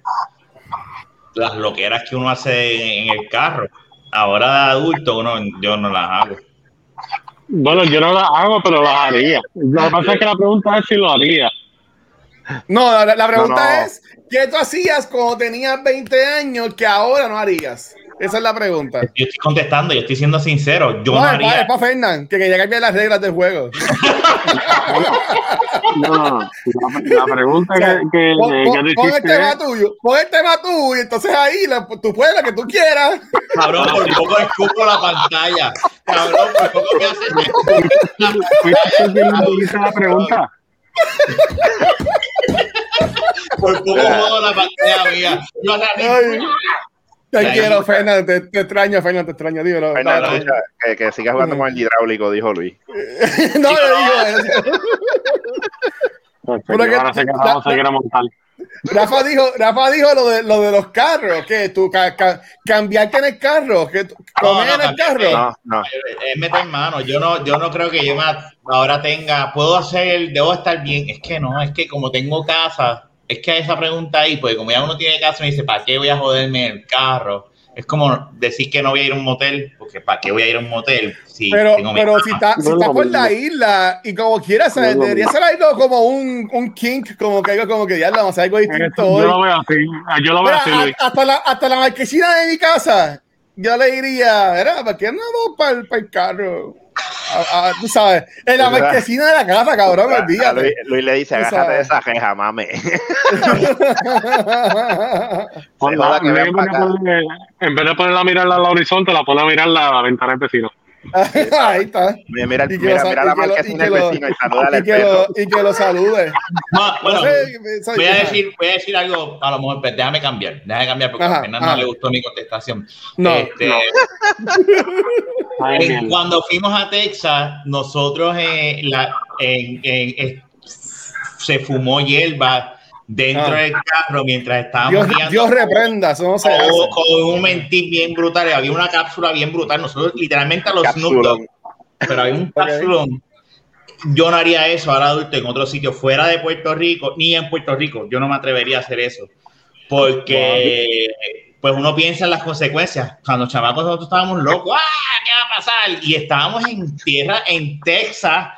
las loqueras que uno hace en el carro, ahora de adulto, uno, yo no las hago. Bueno, yo no las hago, pero las haría. Lo que pasa es que la pregunta es si lo haría. No, la, la pregunta No, no. es, ¿qué tú hacías cuando tenías 20 años que ahora no harías? Esa es la pregunta. Yo estoy contestando, yo estoy siendo sincero, yo No, no es para haría. Fernán, que quería cambiar las reglas del juego. *laughs* No. La, la pregunta que, que, Pon, que pon- tú pon el tema tuyo, pon el tema tuyo, y entonces ahí la- tú puedes lo que tú quieras. Cabrón, por poco *laughs* escupo la pantalla. Cabrón, por poco me haces ¿Fuiste tú quien me hizo la pregunta? por poco jodo la pantalla mía. Yo hago Ay. Te quiero, Fernán, te, te extraño, Fernán, te extraño, dímelo. No, escucha, que, que siga jugando con el hidráulico, dijo Luis. *laughs* no, le digo eso. Ahora sé que vamos a seguir a montar. Rafa dijo, Rafa dijo lo de, lo de los carros, que tú ca- ca- cambiarte en el carro, que tú- comer no, en el carro. No, no. Es meter mano. Yo no, yo no creo que yo me ahora tenga, puedo hacer, debo estar bien. Es que no, es que como tengo casa, es que esa pregunta ahí, pues como ya uno tiene casa, me dice, ¿para qué voy a joderme en el carro? Es como decir que no voy a ir a un motel, porque ¿para qué voy a ir a un motel? Si Pero, tengo pero si estás si No es está por la isla y como quieras, No debería ser algo como un, un kink, como que algo como que ya vamos a hacer algo distinto Yo hoy. lo veo así. Yo lo veo así, a- hasta, la, hasta la marquesina de mi casa, yo le diría, ¿verdad? ¿Para qué no vamos para el, para el carro? A- a- tú sabes, en la marquesina de la casa, cabrón, olvídate. Luis, Luis le dice, agárrate de esa jeja, mame. *laughs* En, vez de ponerla a mirarla al horizonte, la pone a mirarla a la ventana del vecino. *laughs* Ahí está. Mira, mira, Y que mira, lo- mira la marquesina del vecino y salúdale Y al que, perro. lo, y que lo salude. No, bueno, *laughs* voy a decir, voy a decir algo, a lo mejor, pues, déjame cambiar, déjame cambiar, porque Ajá, a Fernando no le gustó mi contestación. No, Este, no. *laughs* Ay, en- cuando fuimos a Texas, nosotros eh, la- en- en- eh, se fumó hierba dentro Ah. del carro mientras estábamos Dios, guiando. Dios reprenda, eso no se hace. con, con un mentir bien brutal, había una cápsula bien brutal, nosotros literalmente a los Snoop Dogg, pero hay un cápsulón. Yo no haría eso ahora adulto en otro sitio fuera de Puerto Rico, ni en Puerto Rico, yo no me atrevería a hacer eso, porque pues uno piensa en las consecuencias. Cuando chamacos nosotros estábamos locos, ¡ah! ¿Qué va a pasar? Y estábamos en tierra, en Texas,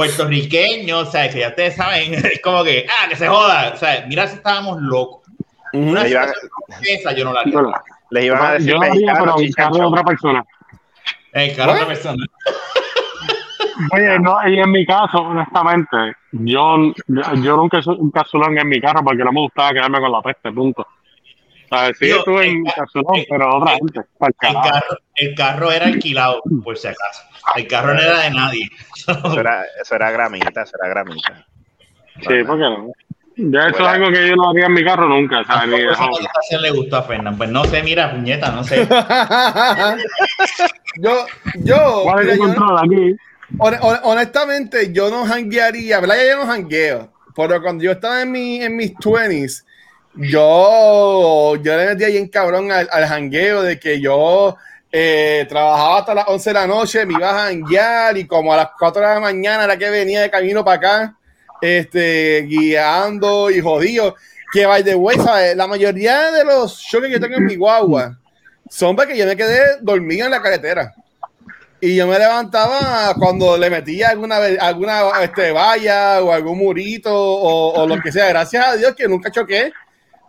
puertorriqueños, o sea, que ya ustedes saben, *laughs* es como que, ¡ah! Que se joda, o sea, mira si estábamos locos. Una Le iban, esa yo no la haría. Les iban a decir yo haría, pero en chicken carro de otra persona. El carro de la persona. Oye, no, y en mi caso, honestamente, yo, yo nunca hice un casulón en mi carro porque no me gustaba quedarme con la peste, punto. O sea, sí Yo, estuve en el- casulón, pero otra gente, el carro, el carro era alquilado, por si acaso. El carro no era de nadie. Eso era, eso era gramita, eso era gramita. Sí, ¿por qué no? Ya eso es algo que yo no haría en mi carro nunca, ¿sabes? Ni de Esa joven. contestación le gustó a Fernán. Pues no sé, mira, puñeta, no sé. *laughs* yo, yo, ¿Cuál es el control aquí? hon- hon- honestamente, yo no janguearía, ¿verdad? Yo no jangueo. Pero cuando yo estaba en, mi, en mis 20s, yo, yo le metía bien cabrón al, al jangueo de que yo eh, trabajaba hasta las 11 de la noche, me iba a janguear y como a las 4 de la mañana era que venía de camino para acá, este, guiando y jodido. Que, by the way, ¿sabes? la mayoría de los shows que yo tengo en mi guagua son porque yo me quedé dormido en la carretera. Y yo me levantaba cuando le metía alguna, alguna este, valla o algún murito o, o lo que sea. Gracias a Dios que nunca choqué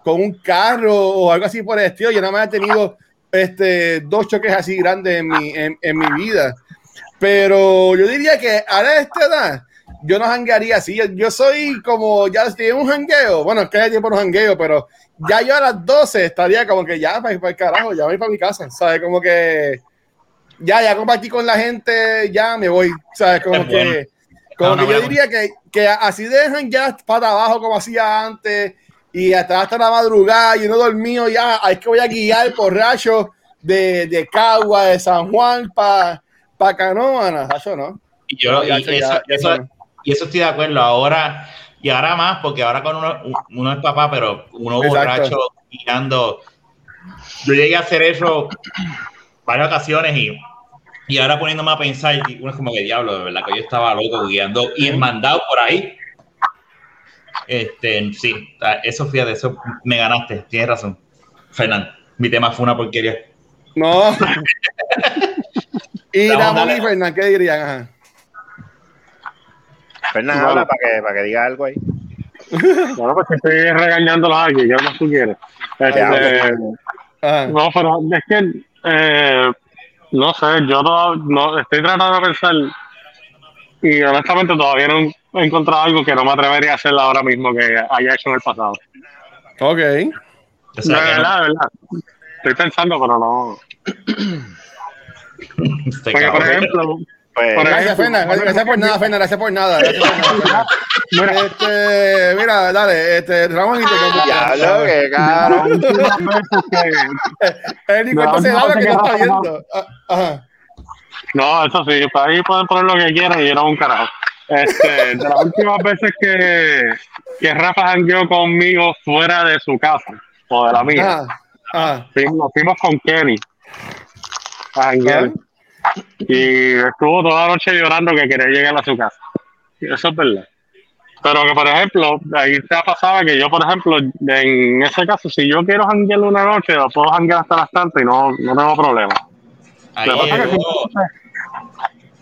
con un carro o algo así por el estilo. Yo nada más he tenido este, dos choques así grandes en mi, en, en mi vida. Pero yo diría que ahora a esta edad, yo no janguearía así. Yo, yo soy como, ya estoy un jangueo. Bueno, es que hay tiempo no jangueo, pero ya yo a las 12 estaría como que ya para, el carajo, ya voy para mi casa. ¿Sabes? Como que ya, ya compartí con la gente, ya me voy. ¿Sabes? Como que, como No, no, que yo diría que, que así dejan ya para abajo como hacía antes y hasta hasta la madrugada y no dormido ya, es que voy a guiar por racho de, de Cagua, de San Juan para pa Canóvana, eso no. Y yo, No, y ya, eso, ya, eso- ya. y eso estoy de acuerdo. Ahora, y ahora más, porque ahora con uno, uno es papá, pero uno Exacto. borracho guiando. Yo llegué a hacer eso varias ocasiones y, y ahora poniéndome a pensar, uno es como que diablo, de verdad que yo estaba loco guiando y mandado por ahí. Este, sí, eso fíjate, eso me ganaste, tienes razón. Fernando, mi tema fue una porquería. No. *laughs* y Ramón y Fernán, ¿qué dirían? Ajá. Bueno. habla para que, para que diga algo ahí. *laughs* Bueno, pues estoy regañándolos aquí, ¿qué más tú quieres? Este, Ajá. no, pero es que, eh, no sé, yo no, no estoy tratando de pensar y honestamente todavía no he encontrado algo que no me atrevería a hacer ahora mismo que haya hecho en el pasado. Ok. O sea, de verdad, de verdad. Estoy pensando, pero no. este Porque, por ejemplo, Pues, Por Gracias, ejemplo, Fernán. Gracias por nada, Fernán. Gracias por nada. Gracias por nada, *laughs* Fernán. Este, mira, dale, este, Ramón y te Él ni cuenta se da lo *laughs* *laughs* que no no, está viendo. Ah, Ajá. No, eso sí, para ahí pueden poner lo que quieran y yo no un carajo. Este, de las últimas veces que, que Rafa jangueó conmigo fuera de su casa o de la mía. Ajá. fuimos, nos fuimos con Kenny a janguear. Y estuvo toda la noche llorando que quería llegar a su casa. Eso es verdad. Pero que, por ejemplo, ahí te ha pasado que yo, por ejemplo, en ese caso, si yo quiero janguear una noche, lo puedo janguear hasta las tantas y no, no tengo problema. Ahí llegó-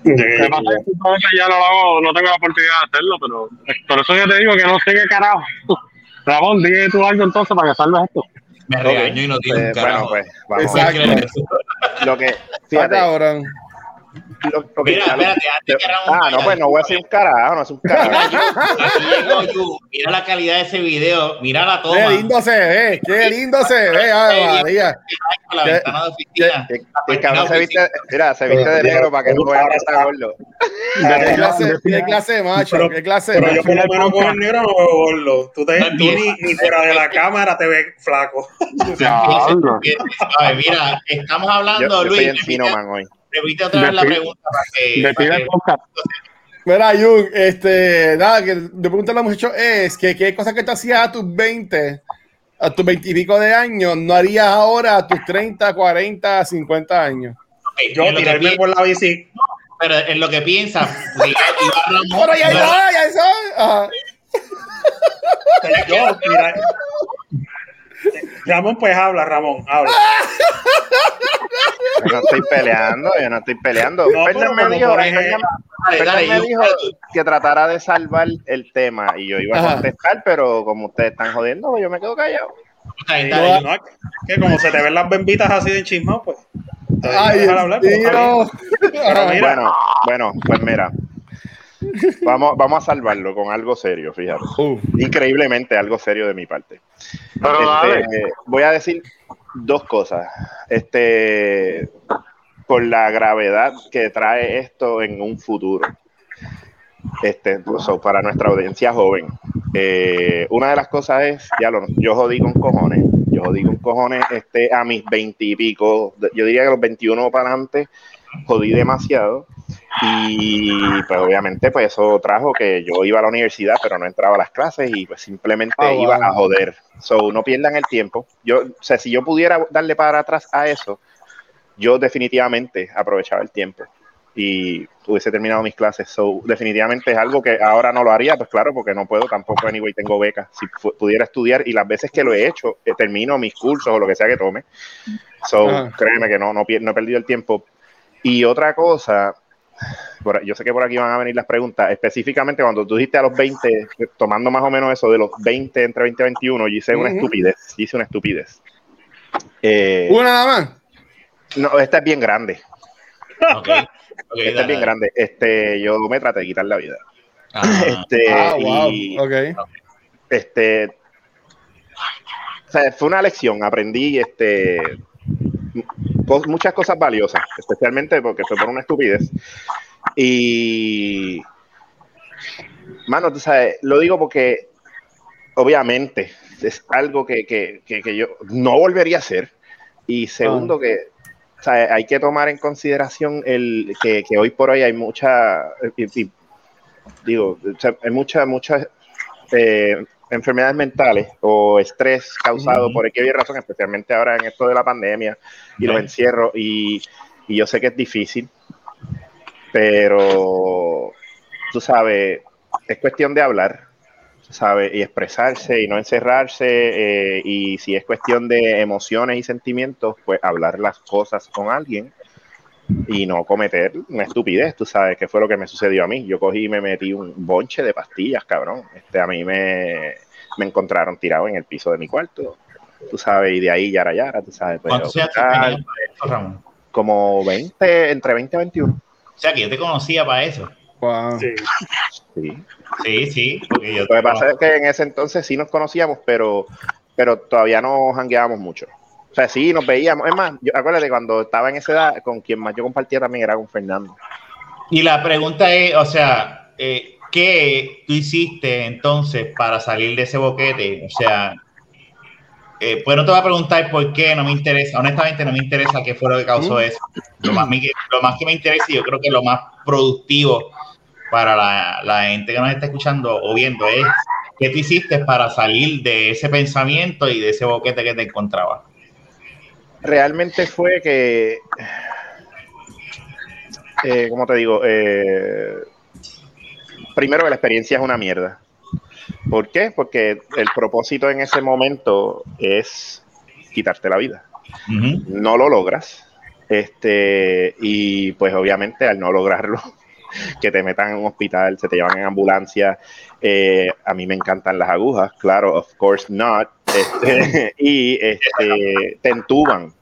Que pasa que ya no lo hago, no tengo la oportunidad de hacerlo, pero por eso yo te digo que no sé qué carajo. *laughs* Ramón, dime tú algo entonces para que salves esto. me regañó y no tiene Eh, un bueno, carajo. pues, vamos. Exacto. Lo que, fíjate, cabrón. Lo, lo que- Mira, espérate, antes que Ramón Ah, no, pues no voy a decir un carajo, no es un Mira, carajo. Aquí llegó Yu. Mira la calidad de ese video, mira la toma. Qué lindo se ve, qué lindo se ve, Ave María. Con la ventana de oficina. El cabrón se viste, mira, se viste de negro para que no vean que está gordo. Qué clase, qué clase de macho, Pero- qué clase de Pero yo macho. por lo menos con el negro no veo gordo. Tú, ni, ni fuera de la *laughs* cámara te ves flaco. Diablo. A ver, mira, estamos Yo, hablando, yo Luis. soy encino, repite, man, hoy. Repite otra vez la pregunta para que. Para el que- podcast. Mira, Jung, este, nada, que le pregunto a los muchachos es que qué cosas que te hacías a tus 20, a tus 20 y pico de años, no harías ahora a tus 30, 40, 50 años. ok, Yo tirarme por la bici. Pero en lo que piensa, porque iba- iba Ramón, Ahora ya *laughs* ya está. Ajá. Yo, mira. Ramón, pues habla, Ramón, habla. Yo no estoy peleando, yo no estoy peleando. No, Fernan pero me dijo, me que tratara de salvar el tema y yo iba a Ajá. contestar, pero como ustedes están jodiendo, pues yo me quedo callado. Ahí está, No, ahí. No, que como se te ven las bembitas así de chismado, pues. Ay, hablar. Dios. Pero mira, Bueno, bueno, pues mira. Vamos, vamos a salvarlo con algo serio, fíjate. Uh, Increíblemente algo serio de mi parte. Pero dale. Este, voy a decir dos cosas. Este, por la gravedad que trae esto en un futuro. Este, so, para nuestra audiencia joven. Eh, una de las cosas es, ya lo, yo jodí con cojones. Yo jodí con cojones este, a mis veintipico, yo diría que los 21 para adelante, jodí demasiado. Y pues obviamente pues eso trajo que yo iba a la universidad pero no entraba a las clases y pues simplemente Ah, wow. iba a joder. So, no pierdan el tiempo. Yo, o sea, si yo pudiera darle para atrás a eso, yo definitivamente aprovechaba el tiempo y hubiese terminado mis clases. So, definitivamente es algo que ahora no lo haría, pues claro, porque no puedo tampoco, anyway, tengo becas. Si pudiera estudiar y las veces que lo he hecho, eh, termino mis cursos o lo que sea que tome. So, Ajá. créeme que no, no, no he perdido el tiempo. Y otra cosa, por- yo sé que por aquí van a venir las preguntas, específicamente cuando tú dijiste a los 20, tomando más o menos eso de los 20 entre 20 y 21, yo hice una estupidez, hice una estupidez. Eh, una nada más. no, esta es bien grande, esta es bien dale. grande. Este, yo me traté de quitar la vida. Ah, *laughs* Este, Ah, wow. y, Ok. este, o sea, fue una lección, aprendí este, muchas cosas valiosas, especialmente porque fue por una estupidez. Y, mano, tú sabes, lo digo porque obviamente es algo que, que- que- que yo no volvería a hacer. Y segundo, que o sea, hay que tomar en consideración el que, que hoy por hoy hay mucha, y- y digo, o sea, hay muchas, muchas eh, enfermedades mentales o estrés causado Ujú. por X razón, especialmente ahora en esto de la pandemia y los encierros. Y, y yo sé que es difícil, pero tú sabes, es cuestión de hablar, ¿sabes? Y expresarse y no encerrarse. eh, y si es cuestión de emociones y sentimientos, pues hablar las cosas con alguien y no cometer una estupidez, tú sabes, que fue lo que me sucedió a mí. Yo cogí y me metí un bonche de pastillas, cabrón. Este, a mí me, me encontraron tirado en el piso de mi cuarto, tú sabes, y de ahí yara yara, tú sabes. Pues, ¿Cuántos años tú tenías para esto, Ramón? como 20, entre 20 y 21. O sea, que yo te conocía para eso. Wow. sí. Sí. Sí, sí, porque yo Lo que pasa es que en ese entonces sí nos conocíamos, pero, pero todavía no jangueábamos mucho. O sea, sí, nos veíamos. Es más, yo, acuérdate, cuando estaba en esa edad, con quien más yo compartía también era con Fernando. Y la pregunta es, o sea, eh, ¿qué tú hiciste entonces para salir de ese boquete? O sea, eh, pues no te voy a preguntar por qué, no me interesa, honestamente no me interesa qué fue lo que causó Mm. eso. Lo más, mi- lo más que me interesa y yo creo que lo más productivo para la, la gente que nos está escuchando o viendo es qué tú hiciste para salir de ese pensamiento y de ese boquete que te encontrabas. Realmente fue que, eh, ¿cómo te digo? Eh, primero que la experiencia es una mierda. ¿Por qué? Porque el propósito en ese momento es quitarte la vida. No lo logras. Este, y pues obviamente al no lograrlo, *laughs* que te metan en un hospital, se te llevan en ambulancia. eh, a mí me encantan las agujas, claro, of course not. Este, *laughs* y este, te entuban.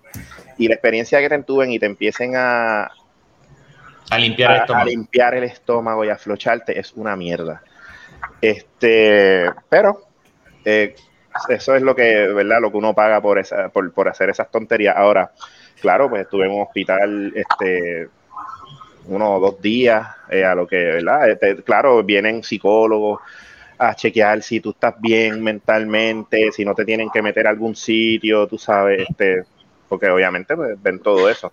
Y la experiencia que te entuben y te empiecen a, A limpiar a- esto. a limpiar el estómago y a flocharte es una mierda. Este, pero eh, eso es lo que, ¿verdad? Lo que uno paga por esa, por, por hacer esas tonterías. Ahora, claro, pues estuve en un hospital, este, uno o dos días, eh, a lo que, ¿verdad? Este, claro, vienen psicólogos a chequear si tú estás bien mentalmente, si no te tienen que meter a algún sitio, tú sabes, este, porque obviamente pues, ven todo eso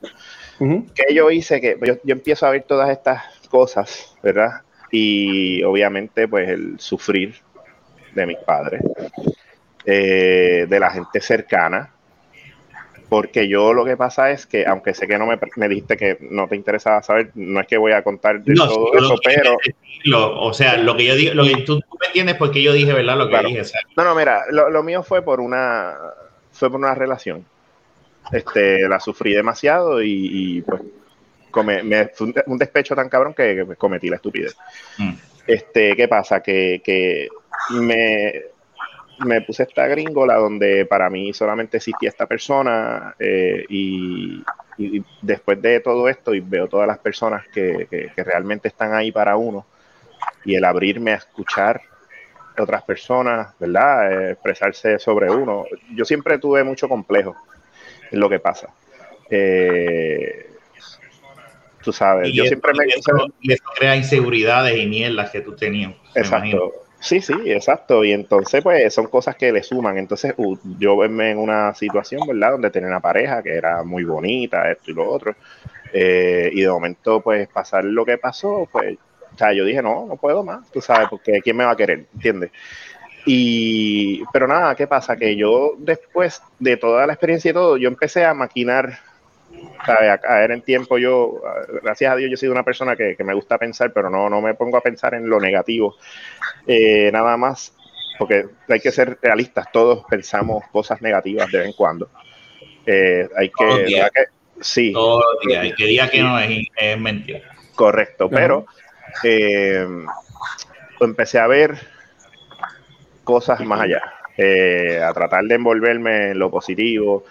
Ujú. que yo hice que yo, yo empiezo a ver todas estas cosas, ¿verdad? Y obviamente, pues el sufrir de mis padres, eh, de la gente cercana, porque yo lo que pasa es que, aunque sé que no me, me dijiste que no te interesaba saber, no es que voy a contar de No, todo eso, pero lo- o sea, lo que yo digo, lo que tú, tú me entiendes porque yo dije, ¿verdad? Lo que Claro. dije, o sea, no, no, mira, lo, lo mío fue por una, fue por una relación. Este, la sufrí demasiado y, y, pues come- me, fue un, despecho tan cabrón que, que, cometí la estupidez. mm, Este, ¿qué pasa? Que, que me me puse esta gringola donde para mí solamente existía esta persona eh, y, y después de todo esto y veo todas las personas que, que- que realmente están ahí para uno y el abrirme a escuchar otras personas, ¿verdad? Eh, expresarse sobre uno. Yo siempre tuve mucho complejo en lo que pasa. Eh, tú sabes, Y yo eso, siempre me... y eso- y eso crea inseguridades y mierdas que tú tenías. Exacto. Sí, sí, exacto. Y entonces, pues, son cosas que le suman. Entonces, uh, yo verme en una situación, ¿verdad? Donde tenía una pareja que era muy bonita, esto y lo otro. eh, y de momento, pues, pasar lo que pasó, pues, o sea, yo dije, no, no puedo más, tú sabes, porque ¿quién me va a querer? ¿Entiendes? Y, pero nada, ¿qué pasa? Que yo, después de toda la experiencia y todo, yo empecé a maquinar a caer en tiempo. Yo, gracias a Dios, yo he sido una persona que, que me gusta pensar, pero no, no me pongo a pensar en lo negativo. Eh, nada más, porque hay que ser realistas, todos pensamos cosas negativas de vez en cuando. Eh, hay que, Todos los días. ¿verdad que- sí, Todos los días. El que diga que no es, es mentira. correcto, pero eh, empecé a ver cosas más allá, eh, a tratar de envolverme en lo positivo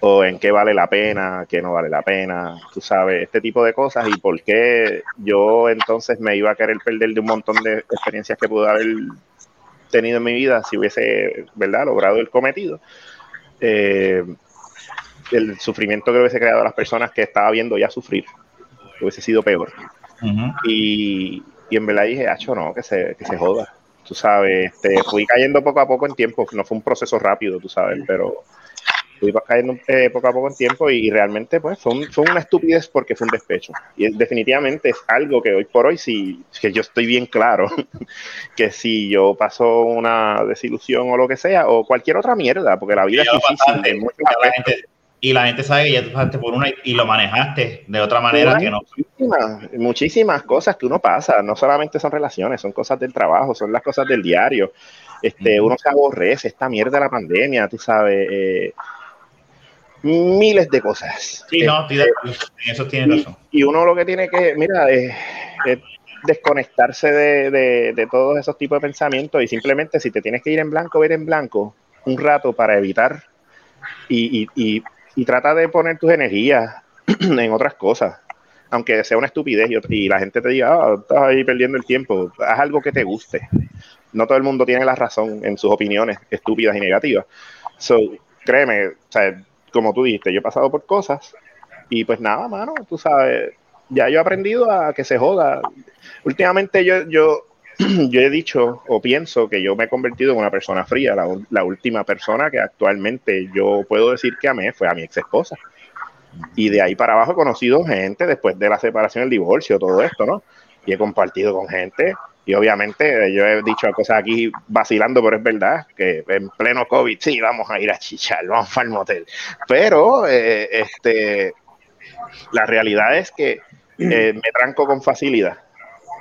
o en qué vale la pena, qué no vale la pena, tú sabes, este tipo de cosas y por qué yo entonces me iba a querer perder de un montón de experiencias que pude haber tenido en mi vida si hubiese, ¿verdad?, logrado el cometido. Eh, el sufrimiento que hubiese creado a las personas que estaba viendo ya sufrir, hubiese sido peor. Y, y en verdad dije, hacho, no, que se, que se joda. Tú sabes, este, fui cayendo poco a poco en tiempo, no fue un proceso rápido, tú sabes, pero fui cayendo eh, poco a poco en tiempo y, realmente pues fue, un- fue una estupidez porque fue un despecho. Y es- definitivamente es algo que hoy por hoy sí, que yo estoy bien claro, *laughs* que si yo paso una desilusión o lo que sea, o cualquier otra mierda, porque la vida Y es lo difícil. la gente- y la gente sabe que ya tú pasaste por una y, y lo manejaste de otra manera que no. Muchísimas, muchísimas cosas que uno pasa, no solamente son relaciones, son cosas del trabajo, son las cosas del diario. Este, uno se aborrece, esta mierda de la pandemia, tú sabes, eh, miles de cosas. Sí, no, estoy de acuerdo. en eso tienes y, razón. y uno lo que tiene que, mira, es, es desconectarse de, de- de todos esos tipos de pensamientos y simplemente si te tienes que ir en blanco, ver en blanco un rato para evitar y, y, y, y trata de poner tus energías *clears throat* en otras cosas. Aunque sea una estupidez y, la gente te diga, ah, estás ahí perdiendo el tiempo, haz algo que te guste. No todo el mundo tiene la razón en sus opiniones estúpidas y negativas. So, créeme, o sea, como tú dijiste, yo he pasado por cosas y pues nada, mano, tú sabes, ya yo he aprendido a que se joda. Últimamente yo, yo, *clears throat* yo he dicho o pienso que yo me he convertido en una persona fría. La, la última persona que actualmente yo puedo decir que amé fue a mi ex esposa. Y de ahí para abajo he conocido gente después de la separación, el divorcio, todo esto, ¿no? Y he compartido con gente. Y obviamente yo he dicho cosas aquí vacilando, pero es verdad que en pleno COVID, sí, vamos a ir a chichar, vamos para el motel. Pero eh, este, la realidad es que eh, me tranco con facilidad.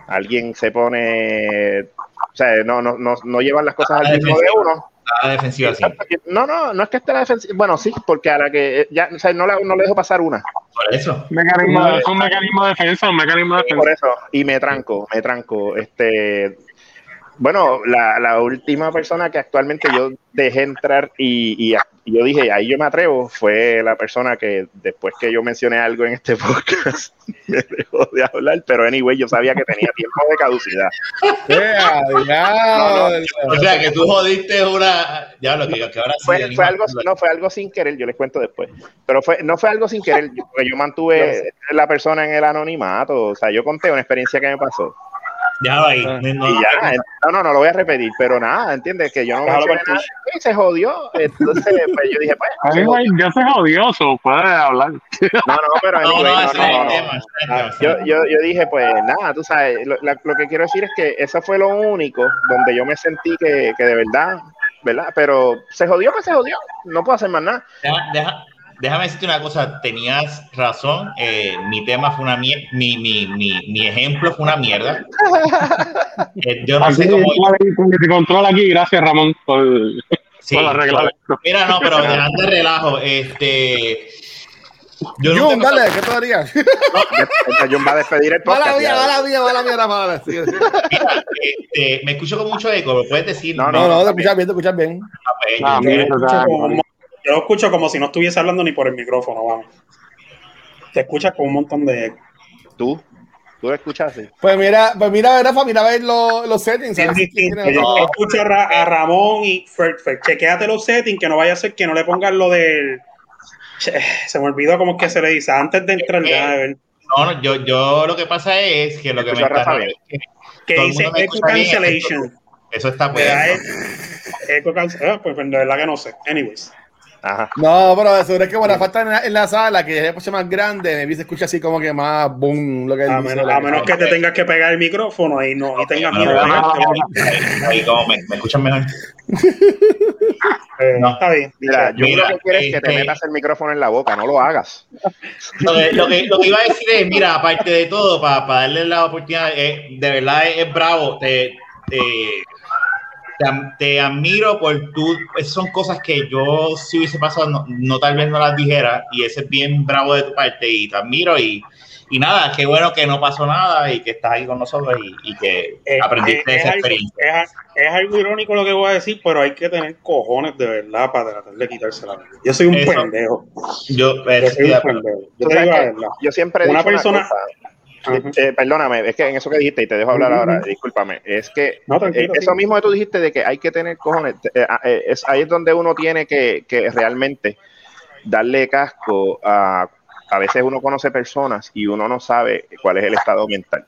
Alguien se pone, o sea, no, no, no, no llevan las cosas al ritmo de uno. A la defensiva, sí. No, no, no es que esté la defensiva. Bueno, sí, porque a la que eh, ya, o sea, no, la, no le dejo pasar una. Por eso. Un mecanismo, es un mecanismo de defensa, un mecanismo de Y por defensa. eso, y me tranco, me tranco. Este, bueno, la, la última persona que actualmente yo dejé entrar y, y, y yo dije, ahí yo me atrevo, fue la persona que después que yo mencioné algo en este *laughs* podcast, me dejó de hablar, pero anyway, yo sabía que tenía tiempo de caducidad. ¡Ea, diablo! O sea, que tú jodiste una. Ya lo que, que ahora sí. Fue, algo, no, fue algo sin querer, yo les cuento después. Pero fue, no fue algo sin querer, yo, porque yo mantuve la persona en el anonimato. O sea, yo conté una experiencia que me pasó. Déjalo ahí. Ah. No, y ya, no, no, no lo voy a repetir, pero nada, ¿entiendes? Que yo no nada, y se jodió. Entonces, *laughs* pues yo dije, pues, se Ay, güey, yo soy odioso, puede hablar. no, no, pero no, no, no, no, Yo, yo, yo dije, pues nada, tú sabes, lo, la- lo que quiero decir es que eso fue lo único donde yo me sentí que, que de verdad, ¿verdad? Pero se jodió, pues se jodió, no puedo hacer más nada. Deja- deja- déjame decirte una cosa, tenías razón, eh, mi tema fue una mierda, mi, mi, mi, mi ejemplo fue una mierda. *laughs* Eh, yo no sé cómo... Se controla aquí, gracias Ramón por, sí, por arreglar esto. Mira, no, pero *laughs* dejando de relajo, este... Yo no Jun, dale, ¿qué tú harías? John va a despedir el podcast. Mala mía, mala mía, mala mía, mala. Sí, sí. Mira, este, me escucho con mucho eco, ¿me puedes decir? No, No, no, te escuchas bien, te escuchas bien. Ah, pues, Ah, yo- como- lo escucho como si no estuviese hablando ni por el micrófono, vamos. Te escuchas con un montón de eco. Tú, tú lo escuchaste. Pues mira, pues mira, Rafa, mira a ver los, los settings. a Es distinto. Yo escucho a, Ra- a Ramón y Fer, Fer, chequéate los settings, que no vaya a ser que no le pongan lo del. Che, Se me olvidó cómo es que se le dice antes de entrar. déjame ver. no, no, yo, yo lo que pasa es que lo que me a está Rafa bien. Que dice echo cancellation. Eso está pues. Es- Echo cancellation. Pues de verdad que no sé. Anyways. Ajá. No, pero seguro es que bueno, falta en la, en la sala, que es el coche más grande, me se escucha así como que más boom, lo que A dice, menos, a que- menos que te tengas que pegar el micrófono y no y tengas miedo Bueno, pegártelo. Ahí como me, me escuchan mejor. *laughs* Eh, No. Está bien. Mira, yo Mira, lo que quiero es que te este- metas el micrófono en la boca, no lo hagas. Lo que, lo, que, lo que iba a decir es, mira, aparte de todo, para darle la oportunidad, eh, de verdad es, es bravo, te, te, te, te admiro por tú, esas son cosas que yo si hubiese pasado, no, no tal vez no las dijera, y ese es bien bravo de tu parte, y te admiro, y, y nada, qué bueno que no pasó nada, y que estás ahí con nosotros, y, y que Eh, aprendiste eh, esa es, algo, experiencia. es, es algo irónico lo que voy a decir, pero hay que tener cojones de verdad para tratar de quitársela. Yo soy un Eso- pendejo. Yo, Yo soy de un pendejo. Yo Tú te sabes digo la que verdad. yo siempre he Una dicho una persona- cosa. Ajá. Eh, perdóname, es que en eso que dijiste, y te dejo hablar ahora, discúlpame, es que No, eh, eso mismo que tú dijiste de que hay que tener cojones, eh, eh, es, ahí es donde uno tiene que, que realmente darle casco a, a veces uno conoce personas y uno no sabe cuál es el estado mental.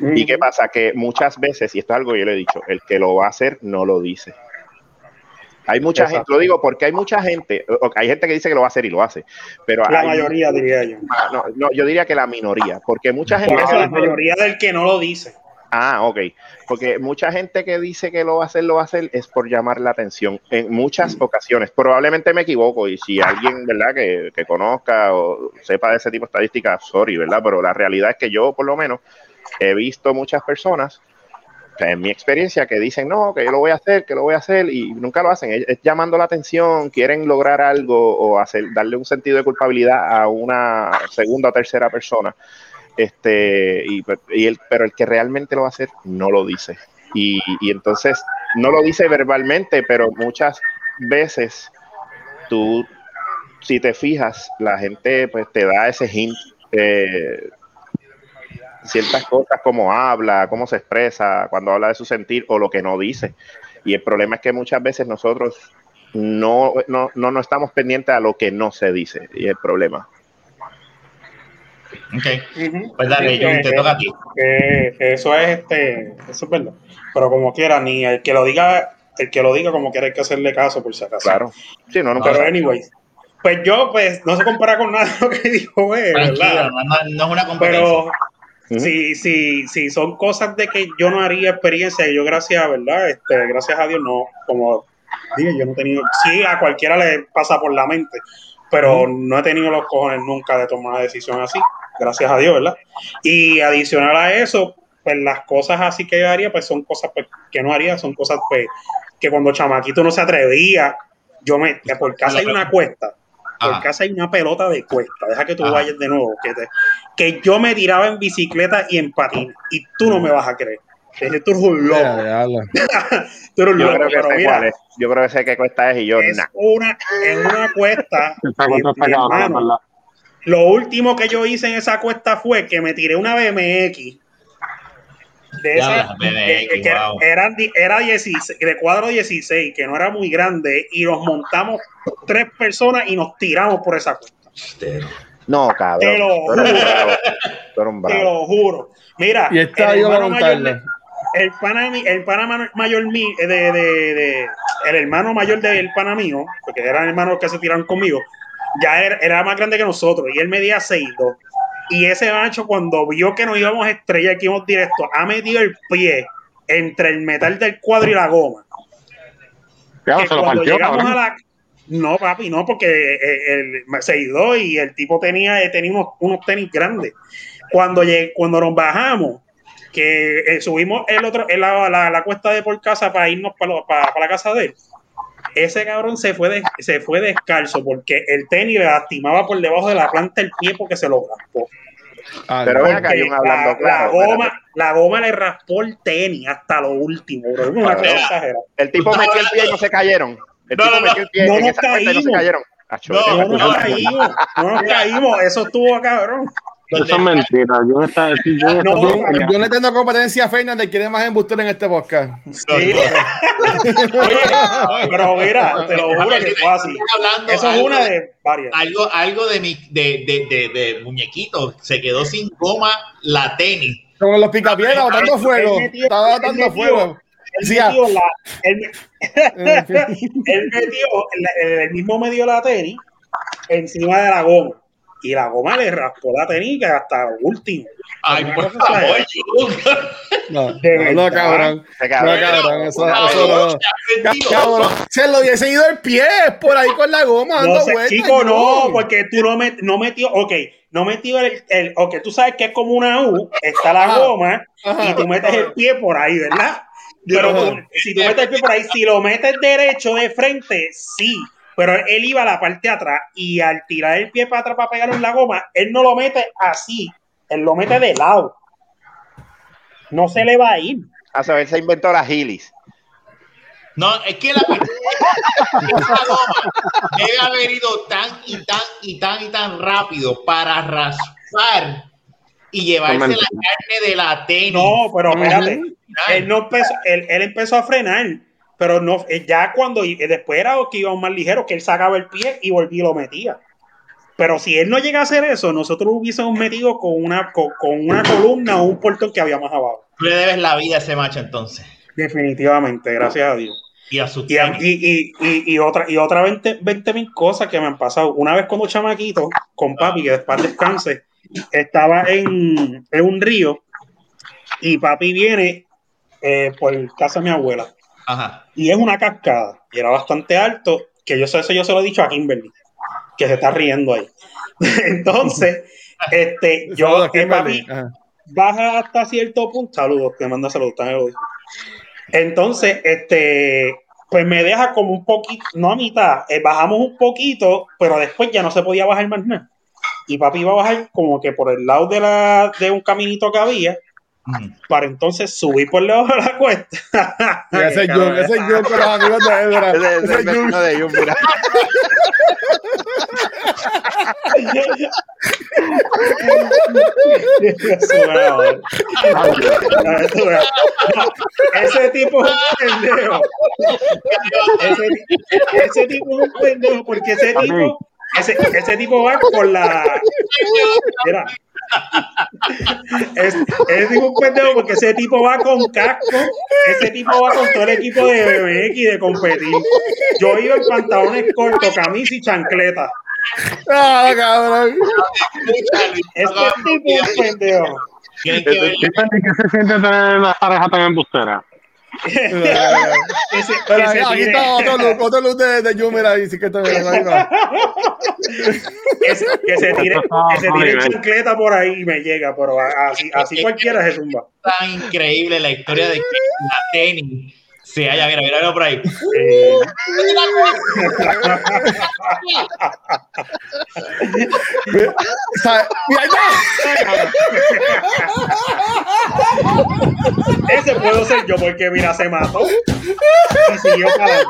¿Y qué pasa? Que muchas veces, y esto es algo que yo le he dicho, el que lo va a hacer no lo dice. Hay mucha Exacto. gente, lo digo porque hay mucha gente, hay gente que dice que lo va a hacer y lo hace, pero La hay- mayoría, diría yo. Ah, no, no, yo diría que la minoría, porque mucha gente... Por eso la mayoría del que no lo dice. Ah, ok. Porque mucha gente que dice que lo va a hacer, lo va a hacer es por llamar la atención en muchas ocasiones. Probablemente me equivoco y si alguien, ¿verdad?, que, que conozca o sepa de ese tipo de estadísticas, sorry, ¿verdad? Pero la realidad es que yo, por lo menos, he visto muchas personas, en mi experiencia, que dicen, no, que yo lo voy a hacer, que lo voy a hacer y nunca lo hacen. Es, llamando la atención, quieren lograr algo o hacer, darle un sentido de culpabilidad a una segunda o tercera persona este y el, pero el que realmente lo va a hacer no lo dice y, y entonces no lo dice verbalmente pero muchas veces tú si te fijas la gente pues te da ese hint eh, ciertas cosas como habla cómo se expresa cuando habla de su sentir o lo que no dice y el problema es que muchas veces nosotros no, no, no, no estamos pendientes a lo que no se dice y es el problema Ok, Ujú. pues dale, Sí, que- te toca a ti. que- que eso es este, eso es verdad. Pero como quiera, ni el que lo diga, el que lo diga como quiera hay que hacerle caso por si acaso. claro sí, no, nunca Pero sabe. anyways, pues yo pues no se compara con nada de lo que dijo él, ¿verdad? no, no- no es una competencia. Pero Si, si, si son cosas de que yo no haría experiencia y yo gracias, ¿verdad? Este, gracias a Dios no, como dije, yo no he tenido, sí, a cualquiera le pasa por la mente, pero no he tenido los cojones nunca de tomar una decisión así, gracias a Dios, ¿verdad? Y adicional a eso, pues las cosas así que yo haría, pues son cosas pues, que no haría, son cosas pues que cuando chamaquito no se atrevía, yo me, por casa hay una cuesta, por Ajá. casa hay una pelota de cuesta, deja que tú Ajá. vayas de nuevo, que, te- que yo me tiraba en bicicleta y en patín, y tú no me vas a creer. Dije, tú eres un loco, tú eres un Yo loco, creo que pero sé mira, cuál es. Yo creo que sé qué cuesta es y yo, es nah. una, en una cuesta, *laughs* lo último que yo hice en esa cuesta fue que me tiré una BMX. De esa, que- que era, era 16, de cuadro 16, que no era muy grande, y nos montamos tres personas y nos tiramos por esa cuesta. No, cabrón. Te lo un Te lo juro. Mira, Y está el hermano mayor, el pana, el pana ma- mayor mío, de, de, de- el hermano mayor del pana mío, porque eran hermanos que se tiraron conmigo, ya era, era más grande que nosotros y él medía 6'2". Y ese macho, cuando vio que nos íbamos a estrellar, que íbamos directo, ha metido el pie entre el metal del cuadro y la goma. Que se lo cuando partió, llegamos cabrón. a la. No, papi, no, porque eh, el, se ayudó y el tipo tenía, tenía unos, unos tenis grandes. Cuando, lleg- cuando nos bajamos, que eh, subimos el otro, el- la, la, la cuesta de por casa para irnos para, lo- para, para la casa de él, ese cabrón se fue, de- se fue descalzo porque el tenis le lastimaba por debajo de la planta del pie porque se lo raspó. Ah, Pero ven acá, hablando la, claro. la goma, espérate. la goma le raspó el tenis hasta lo último, bro. Una cosa exagerada. El tipo metió el pie y no se cayeron. El No, tipo no, metió el pie No nos no se caímos. cayeron. Acho, No, No nos caímos, no nos caímos, eso estuvo cabrón. Eso es mentira. Yo está, yo está No, *laughs* no, Yo le tengo competencia a Fernández, quiere más embustero en este podcast. Sí. Oye, pero mira, te lo juro que fue así. Eso es algo una de- varias. algo, algo de mi de, de, de, de muñequito, se quedó sin goma la tenis. Como los picapiedras botando Él fuego. Estaba botando fuego. Él Decía, metió la, él, en fin. *laughs* *laughs* él metió, el, el mismo medio la tenis encima de la goma. Y la goma le raspó la tenis que hasta lo último. Ay, por favor. No, no, no, cabrón. No, cabrón. eso, eso no. Cabrón, se lo hubiese ido el pie por ahí con la goma dando No sé, vueltas. chico, no, porque tú no, met, no metió, ok, no metió el, el, ok, tú sabes que es como una U, está la Ajá. goma Ajá. y tú metes el pie por ahí, ¿verdad? Pero tú- si tú metes el pie por ahí, si lo metes derecho de frente, sí, pero él iba a la parte de atrás y al tirar el pie para atrás para pegarlo en la goma, él no lo mete así, él lo mete de lado. No se le va a ir. A saber, se inventó la Gilis. No, es que la esa goma debe haber ido tan y tan y tan y tan rápido para raspar y llevarse la carne de la tenis. No, pero espérate. Él no empezó, él, él empezó a frenar, pero no, eh, ya cuando eh, después era que iba más ligero, que él sacaba el pie y volvía y lo metía. Pero si él no llega a hacer eso, nosotros hubiésemos metido con una, con, con una columna o un portón que había más abajo. Tú le debes la vida a ese macho entonces. Definitivamente, gracias a Dios. Y a sus Y, y, y, y, y otra, y otra 20 mil cosas que me han pasado. Una vez cuando chamaquito, con papi, que después descanse, estaba en, en un río y papi viene eh, por casa de mi abuela. Ajá. y es una cascada y era bastante alto que yo sé eso yo se lo he dicho a Kimberly que se está riendo ahí *laughs* entonces *laughs* este yo Saludos, eh, Ajá. baja hasta cierto punto saludos te manda saludos audio. entonces este pues me deja como un poquito no a mitad eh, bajamos un poquito pero después ya no se podía bajar más nada y papi iba a bajar como que por el lado de la de un caminito que había Para entonces subir por debajo de la cuesta *laughs* Y ese es *laughs* Jun, ese es Jun con los amigos de Edra. Ese ese Ese es Jun. de Jun, mira. ese tipo es un pendejo. Ese, ese tipo es un pendejo porque ese tipo, ese, ese tipo va con la. Mira. Es- es un pendejo porque ese tipo va con casco, ese tipo va con todo el equipo de BMX y de competir. Yo iba en pantalones cortos, camisa y chancleta. Ah, cabrón. Este tipo es un pendejo. Tienen que ver ¿Qué, tal- qué se siente tener una pareja tan embustera? Que se, aquí tire- está otro luz, otro luz de, de ahí, sí que está bien, ahí va. que se, que se tire, que se tire chancleta por ahí y me llega, pero así, así cualquiera se zumba. tan increíble la historia de la tenis se haya, mira, mira, mira por ahí. Eh, ese puedo ser yo porque mira, se mató y siguió para.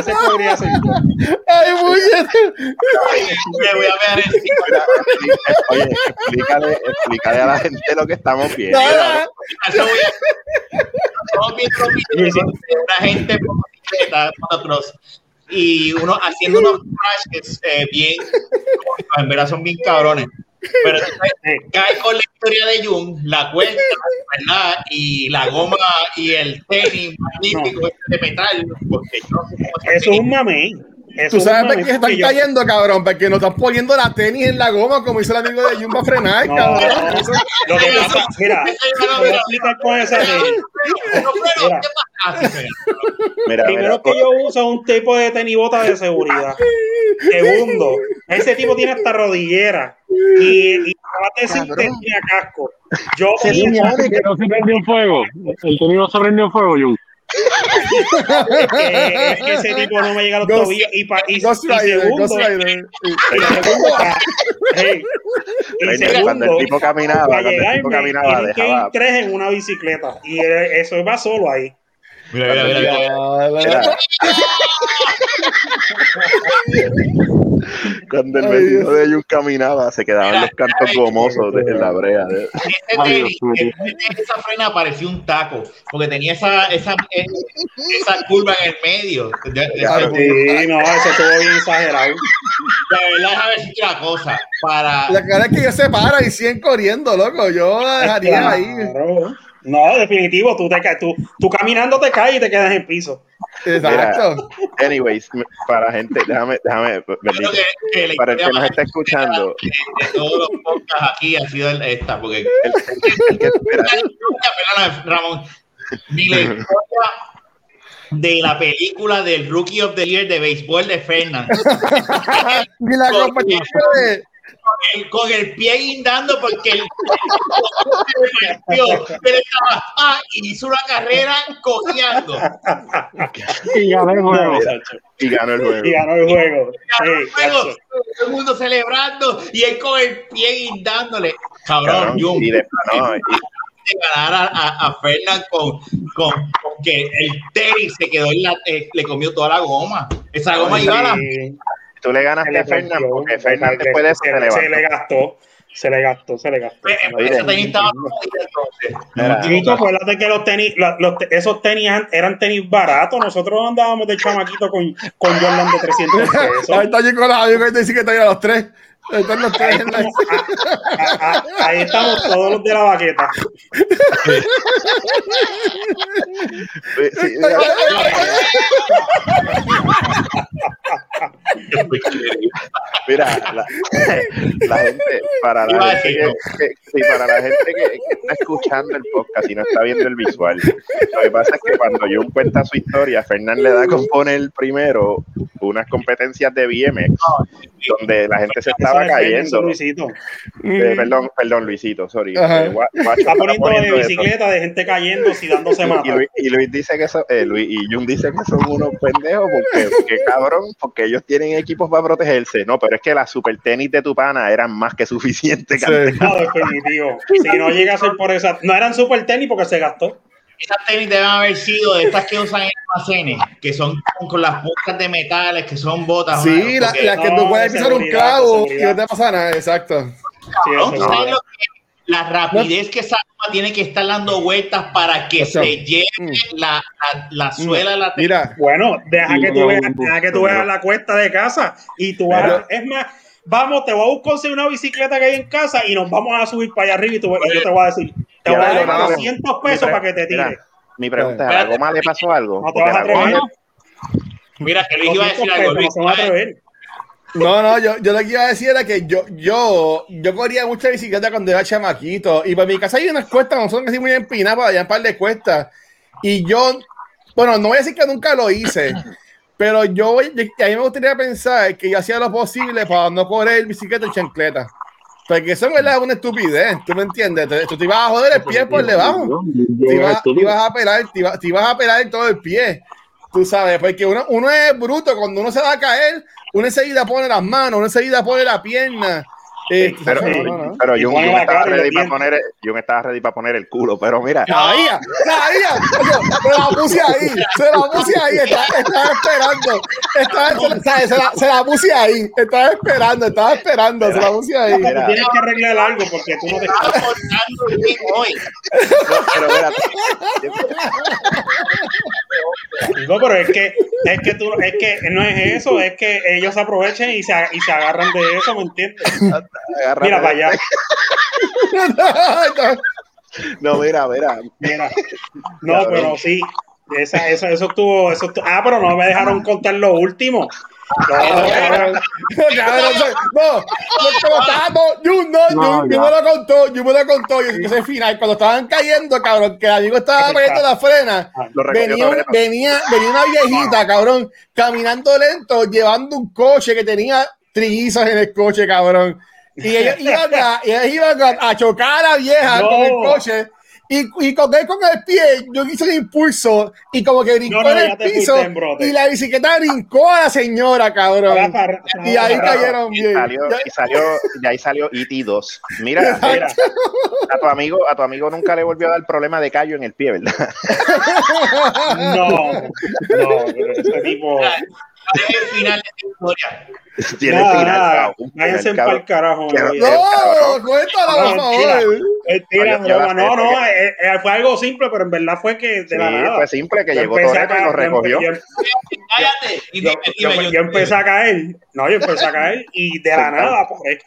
Ese podría ser yo. Ay, muy bien. Me voy a ver encima. Oye, explícale, explícale a la gente lo que estamos viendo. Nada. Eso una gente y uno haciendo unos crashes eh, bien, en verdad son bien cabrones. Pero entonces, cae con la historia de Jung, la cuesta, ¿verdad? Y la goma y el tenis magnífico este de metal, porque yo Eso es un mamey. Eso Tú sabes qué se están yo- cayendo, cabrón, porque nos están poniendo la tenis en la goma, como hizo el amigo de para frenar, No, cabrón. Eso- lo que pasa, mira, voy a explicar con esa tenis. No, Mira. Mira, Primero mira, que yo uso un tipo de tenis bota de seguridad. Segundo, ese tipo tiene hasta rodillera. Y, y decir que tenía casco. Yo Que no se prendió en fuego. El tenis no se prendió en fuego, Jun. Es que, es que ese tipo no me llega a los Ghost- tobillos. Y, pa- y, y Ghost Rider, segundo, Ghost Rider. cuando el tipo caminaba, cuando el tipo caminaba, dejaba. tres en una bicicleta. Y eh, eso va solo ahí. Mira, mira, mira, mira. Cuando el vecino de Jun caminaba, se quedaban los cantos gomosos de, en la brea. de- Ese Ay, tenis, Dios mío. ese- esa frena parecía un taco, porque tenía esa, esa, eh, esa curva en el medio. De, de- de- Claro. Sí, no, eso estuvo bien exagerado. de verdad, a ver si una cosa. Para. La cara es que ellos se paran y siguen corriendo, loco. Yo la dejaría ahí. No, definitivo, tú, te ca- tú, tú caminando te caes y te quedas en el piso. Exacto. Anyways, para gente, déjame, déjame, bendito, que, que para el que nos más está escuchando, de, de todos los podcasts aquí ha sido el- esta, porque el, el- el que- espera, perdona, *laughs* Ramón, ni la historia de la película del Rookie of the Year de béisbol de Fernan, *laughs* Ni la compañía de. El- con el pie guindando porque el, el, pero estaba ah, y hizo una carrera cojeando. Y ya ves, juego. y ganó el juego. Y ganó el juego. Cacho. todo el mundo celebrando y él con el pie guindándole. Cabrón, yo ganar a, a, a Fernan con, con, con que el tenis se quedó en la, eh, le comió toda la goma. Esa goma iba a la Sí, tú le ganaste a rompió, porque se Fernan le- después de eso se, se le- se le levantó. gastó. Se le gastó, se le gastó. Ese tenis estaba entonces. Acuérdate que los tenis, la- los esos tenis an- eran tenis baratos. Nosotros andábamos de chamaquito con, con Jordan de 300 *laughs* Ahí pesos. está Nicolás, yo que te dice que está ahí a los tres. Ahí están los tres. Ahí en la- estamos, a- a- a- ahí estamos todos los de la baqueta. *laughs* Mira, la, la gente, para la a gente, que, que- sí, para la gente que, que está escuchando el podcast y no está viendo el visual, lo que pasa es que cuando Jun cuenta su historia, Fernán le da con poner primero unas competencias de BMX donde la gente se estaba cayendo. Luisito. Eh, perdón, perdón, Luisito, sorry. Eh, Guacho Está estaba poniendo de poniendo eso. bicicleta de gente cayéndose y dándose Y, mata. Luis, y Luis dice que eso, eh, Luis y Jun dice que son unos pendejos porque, porque cabrón, porque ellos tienen equipos para protegerse. No, pero es que las super tenis de tu pana eran más que suficientes. Sí. No, definitivo. Si no llega a ser por esa. No eran super tenis porque se gastó. Esas tenis deben haber sido de estas que usan en almacenes, que son con, con las puntas de metales, que son botas. Sí, mano, la, que no, tú puedes de pisar un de y no te pasa nada. Exacto. Sí, ¿no? eso ¿Tú es sabes verdad. lo que- la rapidez que esa goma tiene que estar dando vueltas para que se lleve Mm. la, la, la suela de la. Mira, Bueno, deja que tú No, veas, no, deja que tú no. veas la cuesta de casa y tú vas. Pero- es más, vamos, te voy a buscar conseguir una bicicleta que hay en casa y nos vamos a subir para allá arriba y, tú- y yo te voy a decir, te voy a dar no, 200 pesos para que te mira, tires. Mi pregunta es, ¿a la goma le pasó algo? No te vas a atrever. Mira, que Luis iba a 200 decir algo. pesos, Luis, no no, yo, yo lo que iba a decir era que yo, yo, yo corría mucha bicicleta cuando era chamaquito. Y para mi casa hay unas cuestas, no son así muy empinadas, para allá un par de cuestas. Y yo, bueno, no voy a decir que nunca lo hice, pero yo, a mí me gustaría pensar que yo hacía lo posible para no correr bicicleta en chancleta. Porque eso es una estupidez, ¿tú me entiendes? Tú, tú te ibas a joder el pie por debajo. te ibas, te ibas a pelar, te ibas, te ibas a pelar todo el pie. Tú sabes, porque uno, uno es bruto, cuando uno se va a caer, uno enseguida pone las manos, uno enseguida pone la pierna. Eh, Pero, no, no, no. pero Jun, estaba ready para poner, Jun estaba ready para poner el culo, pero mira. Oye, Se la puse ahí, se la puse ahí, estaba, estaba esperando. Estaba, se, la, puse ahí, estaba esperando, estaba esperando, se la puse ahí. Mira. tienes que arreglar algo porque tú no te estaba cortando bien hoy. no, pero mira, No, pero es que, es que tú, es que no es eso, es que ellos se aprovechen y se, y se agarran de eso, ¿me entiendes? Agárrate. Mira para allá, *laughs* No, mira, mira. mira. No, pero sí, esa, eso, eso estuvo, eso estuvo- ah, pero no me dejaron contar lo último. No, Cabrón, cabrón, no, estaba, no, me lo contó, Jun me lo contó, yo ese final, cuando estaban cayendo, cabrón, que el amigo estaba poniendo la frena, venía, venía, venía una viejita, cabrón, caminando lento, llevando un coche que tenía trillizos en el coche, cabrón. Y ellos iban a, ellos iban a, a chocar a la vieja No. con el coche. Y, y con él con el pie, yo hice un impulso y como que brincó No, no, en el piso en y la bicicleta brincó a la señora, cabrón. Y ahí cayeron Y bien. salió, y salió, y ahí salió E.T. 2. Mira, Mira, a tu amigo, a tu amigo nunca le volvió a dar problema de callo en el pie, ¿verdad? *laughs* no, no, pero ese tipo. *laughs* ¿Cuál es el final de historia? Tiene váyanse carajo. Oye. No, cuéntala, por favor. Mentira, No, no, eh, eh, fue algo simple, pero en verdad fue que de Sí, la nada. fue simple que Yo llegó empecé a Toreto y lo yo recogió. empecé a caer, no, yo empecé a caer y de la nada, pues,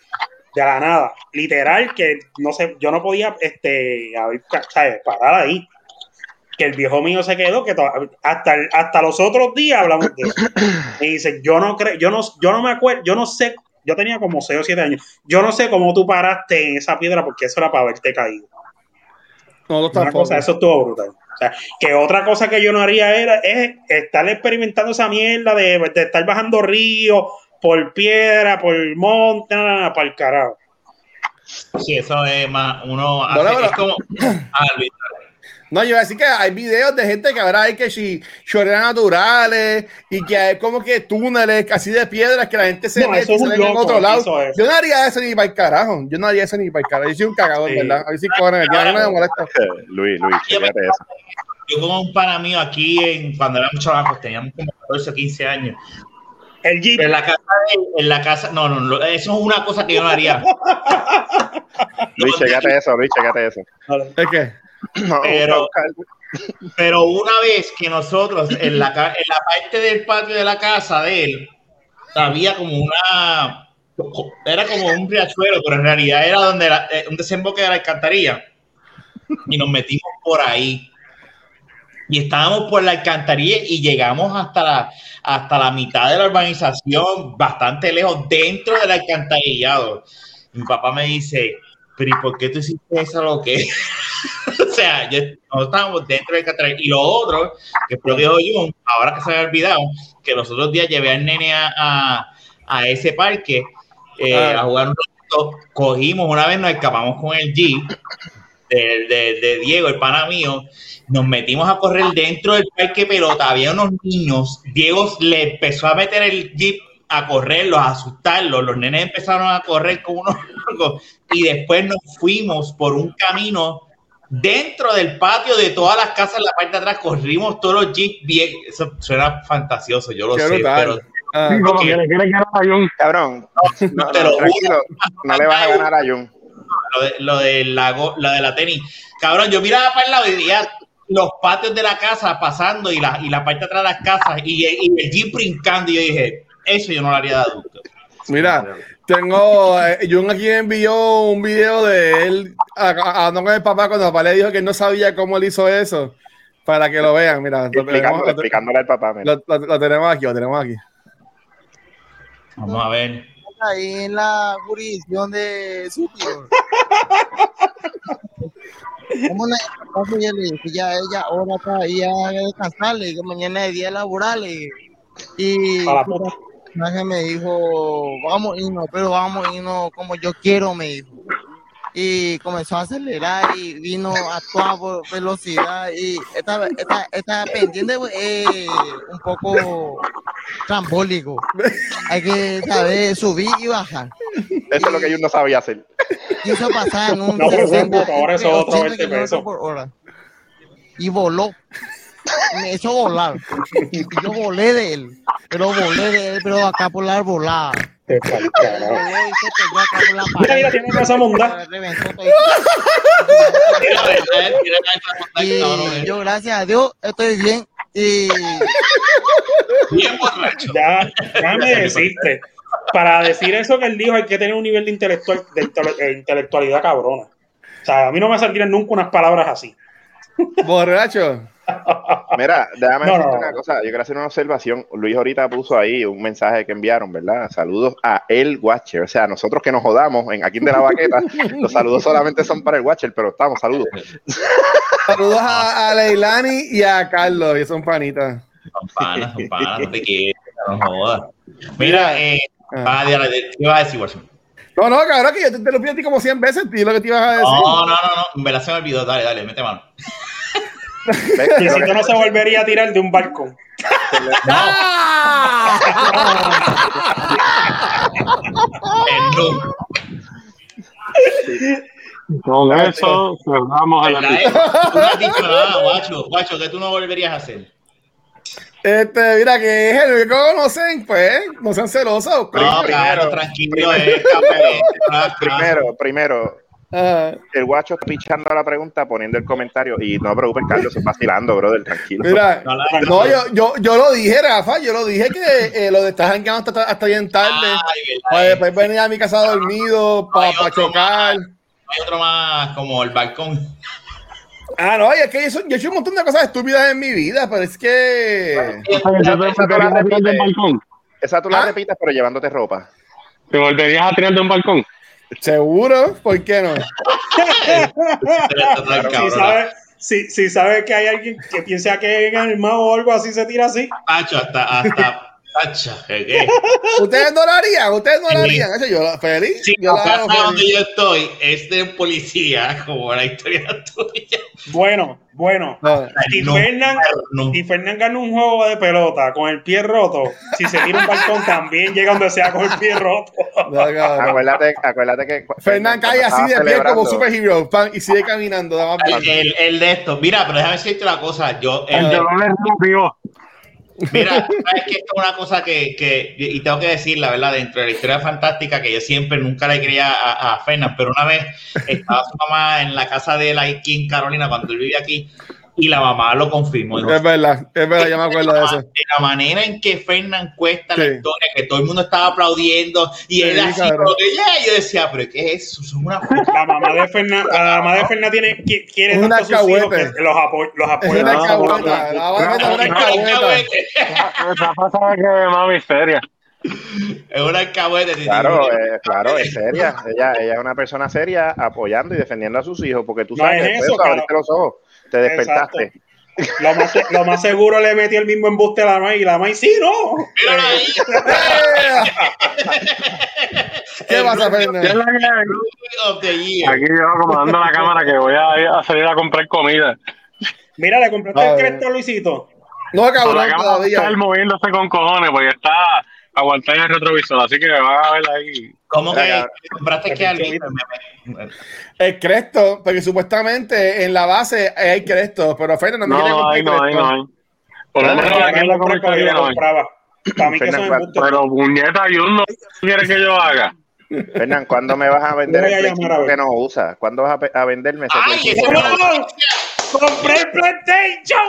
de la nada, literal, que no sé, yo no podía, este, ¿sabes? parar ahí. Que el viejo mío se quedó, que hasta, el- hasta los otros días hablamos de eso. *clears throat* Y dice, yo no creo, yo no, yo no me acuerdo, yo no sé, yo tenía como 6 o 7 años, yo no sé cómo tú paraste en esa piedra porque eso era para haberte caído. No, Una cosa, eso estuvo brutal. O sea, que otra cosa que yo no haría era es estar experimentando esa mierda de, de estar bajando ríos por piedra, por monte, nada, nada, para el carajo. Sí, eso es más, uno hace, Bueno, bueno. es como, *clears throat* ah, Luis, No, yo iba a decir que hay videos de gente que ahora hay que si naturales y que hay como que túneles así de piedras que la gente se No, mete y en otro lado. Yo no haría eso ni para el carajo. Yo no haría eso ni para el carajo. Yo soy un cagador, Sí. ¿verdad? A ver si cojones, ya no me molesta. *laughs* Luis, Luis, chécate eso. yo con un pana mío aquí, en, cuando éramos chavacos, teníamos como 14 o 15 años, El Jeep, en la casa, de- en la casa, no, no, no, eso es una cosa que yo no haría. *laughs* Luis, chécate eso, Luis, chécate eso. Es que, No, Pero-. Pero una vez que nosotros, en la, en la parte del patio de la casa de él, había como una, era como un riachuelo, pero en realidad era donde la- eh, un desemboque de la alcantarilla. Y nos metimos por ahí. Y estábamos por la alcantarilla y llegamos hasta la, hasta la mitad de la urbanización, bastante lejos, dentro del alcantarillado. Mi papá me dice, pero ¿y por qué tú hiciste eso lo que? O sea, yo, nosotros estábamos dentro del alcantarillado. Y lo otro, que lo que Jun, ahora que se me había olvidado, que los otros días llevé al nene a, a, a ese parque eh, Ah. a jugar un ratito, cogimos, una vez nos escapamos con el Jeep de, de- de Diego, el pana mío, nos metimos a correr dentro del parque pelota, había unos niños, Diego le empezó a meter el Jeep a correrlos, a asustarlos, los nenes empezaron a correr con unos locos. Y después nos fuimos por un camino dentro del patio de todas las casas en la parte de atrás, corrimos todos los Jeeps bien, eso suena fantasioso, yo lo qué sé, brutal. pero Ah, le ganar a Jun. Cabrón, no, te no, lo juro. no le vas a ganar a Jun. lo de, lo de la, lo de la tenis. Cabrón, yo miraba para el lado y veía los patios de la casa pasando y la, y la parte de atrás de las casas y, y el jeep brincando y yo dije, eso yo no lo haría de adulto. Mira, tengo. Eh, Jun aquí envió un video de él a- a- hablando con el papá cuando el papá le dijo que él no sabía cómo él hizo eso. Para que lo vean, mira. Lo tenemos, Explicándole, lo, explicándole al papá. mira. lo- lo- lo tenemos aquí, lo tenemos aquí. Vamos a ver. ahí en la jurisdicción de su tío. Una entonces yo le dije, ya ella ahora está ahí a descansarle, que mañana es día laboral. Y, y A la puta. Personaje me dijo, vamos a irnos, pero vamos a irnos como yo quiero, me dijo. Y comenzó a acelerar y vino a toda velocidad y esta, esta, esta pendiente es un poco trambólico. Hay que saber subir y bajar. Eso es lo que Jun no sabía hacer. Quiso pasar en un *laughs* No, pero eso es 60, puto, ahora eso otro 80 20 kilómetros pesos. por hora. Y voló. Me hizo volar. Y yo volé de él. Pero volé de él, pero acá por la arbolada. Te Mira, mira, tiene razón, Munda. Reventó todo. *laughs* Mira, a ver, a ver, mira, a ver, cabrón, Y eh. yo, gracias a Dios, estoy bien. Y Bien borracho. Ya, déjame decirte. Para decir eso que él dijo, hay que tener un nivel de, intelectual, de eh, intelectualidad cabrona. O sea, a mí no me saldrían nunca unas palabras así. Borracho. Mira, déjame No, decirte no. una cosa. Yo quiero hacer una observación. Luis ahorita puso ahí un mensaje que enviaron, ¿verdad? Saludos a el Watcher. O sea, nosotros que nos jodamos en aquí de la baqueta, los saludos solamente son para el Watcher, pero estamos, saludos. Saludos a, a Leilani y a Carlos, que son panitas. Son panas, son panas, no te *laughs* quieres, no jodas. Mira, eh, Ah. ¿qué ibas a decir, Watson? No, no, cabrón, que yo te interrumpí a ti como 100 veces, tío, lo que te ibas a decir. No, no, no, no. En verdad se me olvidó. Dale, dale, mete mano. Y si tú no se volvería a tirar de un balcón. El no. Con eso cerramos el ¿Verdad, episodio. eh? Tú no has dicho nada, guacho. Guacho, ¿qué tú no volverías a hacer? Este, mira, que es el que conocen, pues, no sean celosos. No, primero, claro, tranquilo. primero, eh, *laughs* Primero, primero, Ajá. el guacho está pichando la pregunta, poniendo el comentario. Y no te preocupes, Carlos, estoy vacilando, brother, tranquilo. Mira, No, la- no, yo, yo, yo lo dije, Rafa, yo lo dije que eh, lo de estar jangueando hasta, hasta bien tarde, Ay, para verdad, eh. después venir a mi casa dormido, para otro chocar. Hay otro más como el balcón. Ah, no, y es que eso- yo he hecho un montón de cosas estúpidas en mi vida, pero es que... Esa tú la la ¿Ah? pero llevándote ropa. Te volverías a tirar de un balcón. ¿Seguro? ¿Por qué no? Si sabe, si, si sabe que hay alguien que piensa que es animado o algo así, se tira así. Pacho, hasta, hasta. ¿Ustedes no lo harían? ¿Ustedes no lo Sí. harían? Eso yo, feliz. Si yo la hago feliz. donde yo estoy es de policía, como la historia tuya. Bueno, bueno. No. Y No, Fernán, no. y Fernán gana un juego de pelota con el pie roto. Si se tira un balcón, también llega donde sea con el pie roto. Acuérdate, acuérdate que. Fernán cae así de pie como superhero pan, y sigue caminando. El, bien. el, el de esto. Mira, pero déjame decirte una cosa. Yo, el El de- dolor es. Mira, sabes que es una cosa que, que, y tengo que decir la verdad, dentro de la historia fantástica que yo siempre nunca le creía a, a pero una vez estaba su mamá en la casa de él aquí en Carolina cuando él vivía aquí y la mamá lo confirmó. Es verdad, es verdad, yo me acuerdo de eso. de la manera en que Fernan cuesta la Sí. historia, que todo el mundo estaba aplaudiendo y él Sí, así, como que, "Yeah", yo decía, pero ¿qué es eso? Son una La mamá de Fernán, la mamá de Fernán tiene, qui- quiere Es una tanto a sus hijos alcahuete. que los, apo- los Es apoya. una no, la vaina es una cabueta. Rafa sabe que mami es seria. Es una alcahuete. Claro, eh, claro, es seria. Ella, ella es una persona seria apoyando y defendiendo a sus hijos, porque tú No sabes es que eso, abriste claro. los ojos, te despertaste. Lo más, se- lo más seguro le metió el mismo embuste a la May y la May, sí, no. Míralo ahí. *laughs* ¿Qué of the year. Aquí yo acomodando la cámara que voy a, ir a salir a comprar comida. Mira, le compraste el cresto a Luisito. No, cabrón, a todavía. moviéndose con cojones porque está aguantada en el retrovisor, así que van a ver ahí. ¿Cómo que compraste que alguien? El cresto, porque supuestamente en la base hay cresto, pero Fernan no me No, quiere no comprar no no hay. Por lo No, menos no, la yo no lo compraba. Para mí que son. Pero puñeta, y uno quiere que yo haga. Fernán, ¿cuándo me vas a vender el ver. que no usas? ¿Cuándo vas a, venderme ese ¡Ay, PlayStation? ese no! ¡No! ¡Compré el PlayStation,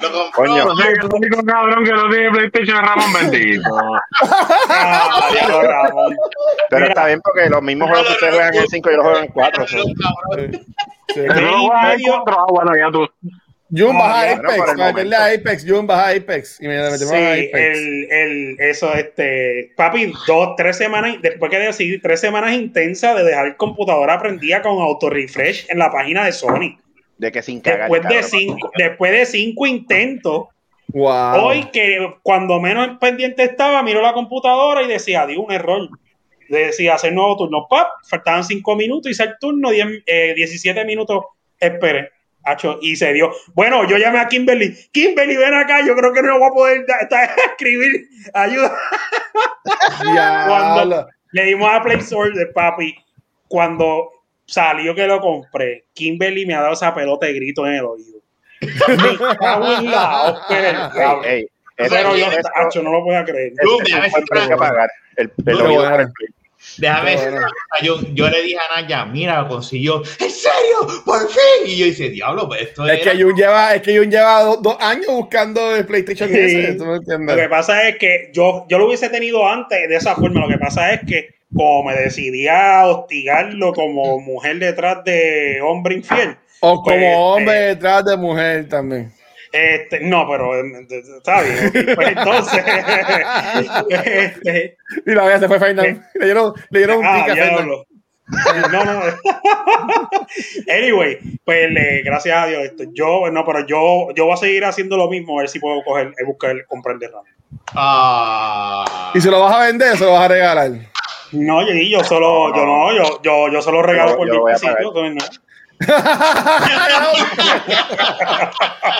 Lo compró. Coño. El único cabrón que no tiene PlayStation es Ramón Bendito. Ramón. Pero está bien porque los mismos juegos que ustedes juegan en el 5 yo los juego en el 4. Cabrón. Sí. Pero no juegas en medio- cuatro, ah, bueno, ya tú. Jun Ah, baja Apex, no, para meterle a. Apex, Jun baja Apex. Y me metemos Sí, a Apex. el, el, eso, este, papi, dos, tres semanas, después que decidí, tres semanas intensas de dejar el computadora prendida con auto-refresh en la página de Sony. De que sin cagar. Después de cinco, después de cinco intentos, Wow. hoy que cuando menos pendiente estaba, miro la computadora y decía, dio un error. Decía hacer nuevo turno. Pap, faltaban cinco minutos, hice el turno, 10, eh, 17 minutos, esperé. Hacho, y se dio. Bueno, yo llamé a Kimberly. Kimberly, ven acá, yo creo que no voy a poder da- da- escribir. Ayuda. *laughs* Cuando le dimos a Play Store de papi, cuando salió que lo compré, Kimberly me ha dado esa pelota de grito en el oído. Me cago en la Pero yo, Hacho, no lo creer. que pagar. El, el oído por el Play. Déjame decir Bueno. yo, yo le dije a Naya, mira, lo consiguió. ¿En serio? ¿Por fin? Y yo dice, diablo, pues esto Es era- que Jun lleva, es que Jun lleva do- dos años buscando el PlayStation Sí. ese. ¿tú me Lo que entiendes? pasa es que yo, yo lo hubiese tenido antes de esa forma. Lo que pasa es que, como me decidí a hostigarlo como mujer detrás de hombre infiel, O como Pues, hombre eh, detrás de mujer también. Este, no, pero eh, está bien. Pues entonces, *laughs* este, Y la vez se fue Fernan. Le dieron, le dieron un ah, pique a. No, no. *laughs* anyway, pues eh, gracias a Dios. Esto, yo, no, pero yo, yo voy a seguir haciendo lo mismo, a ver si puedo coger, eh, buscar, comprar el de RAM. Ah. ¿Y se lo vas a vender o se lo vas a regalar? No, yo, yo solo, yo no, yo, yo, yo solo regalo Yo- por mi *laughs*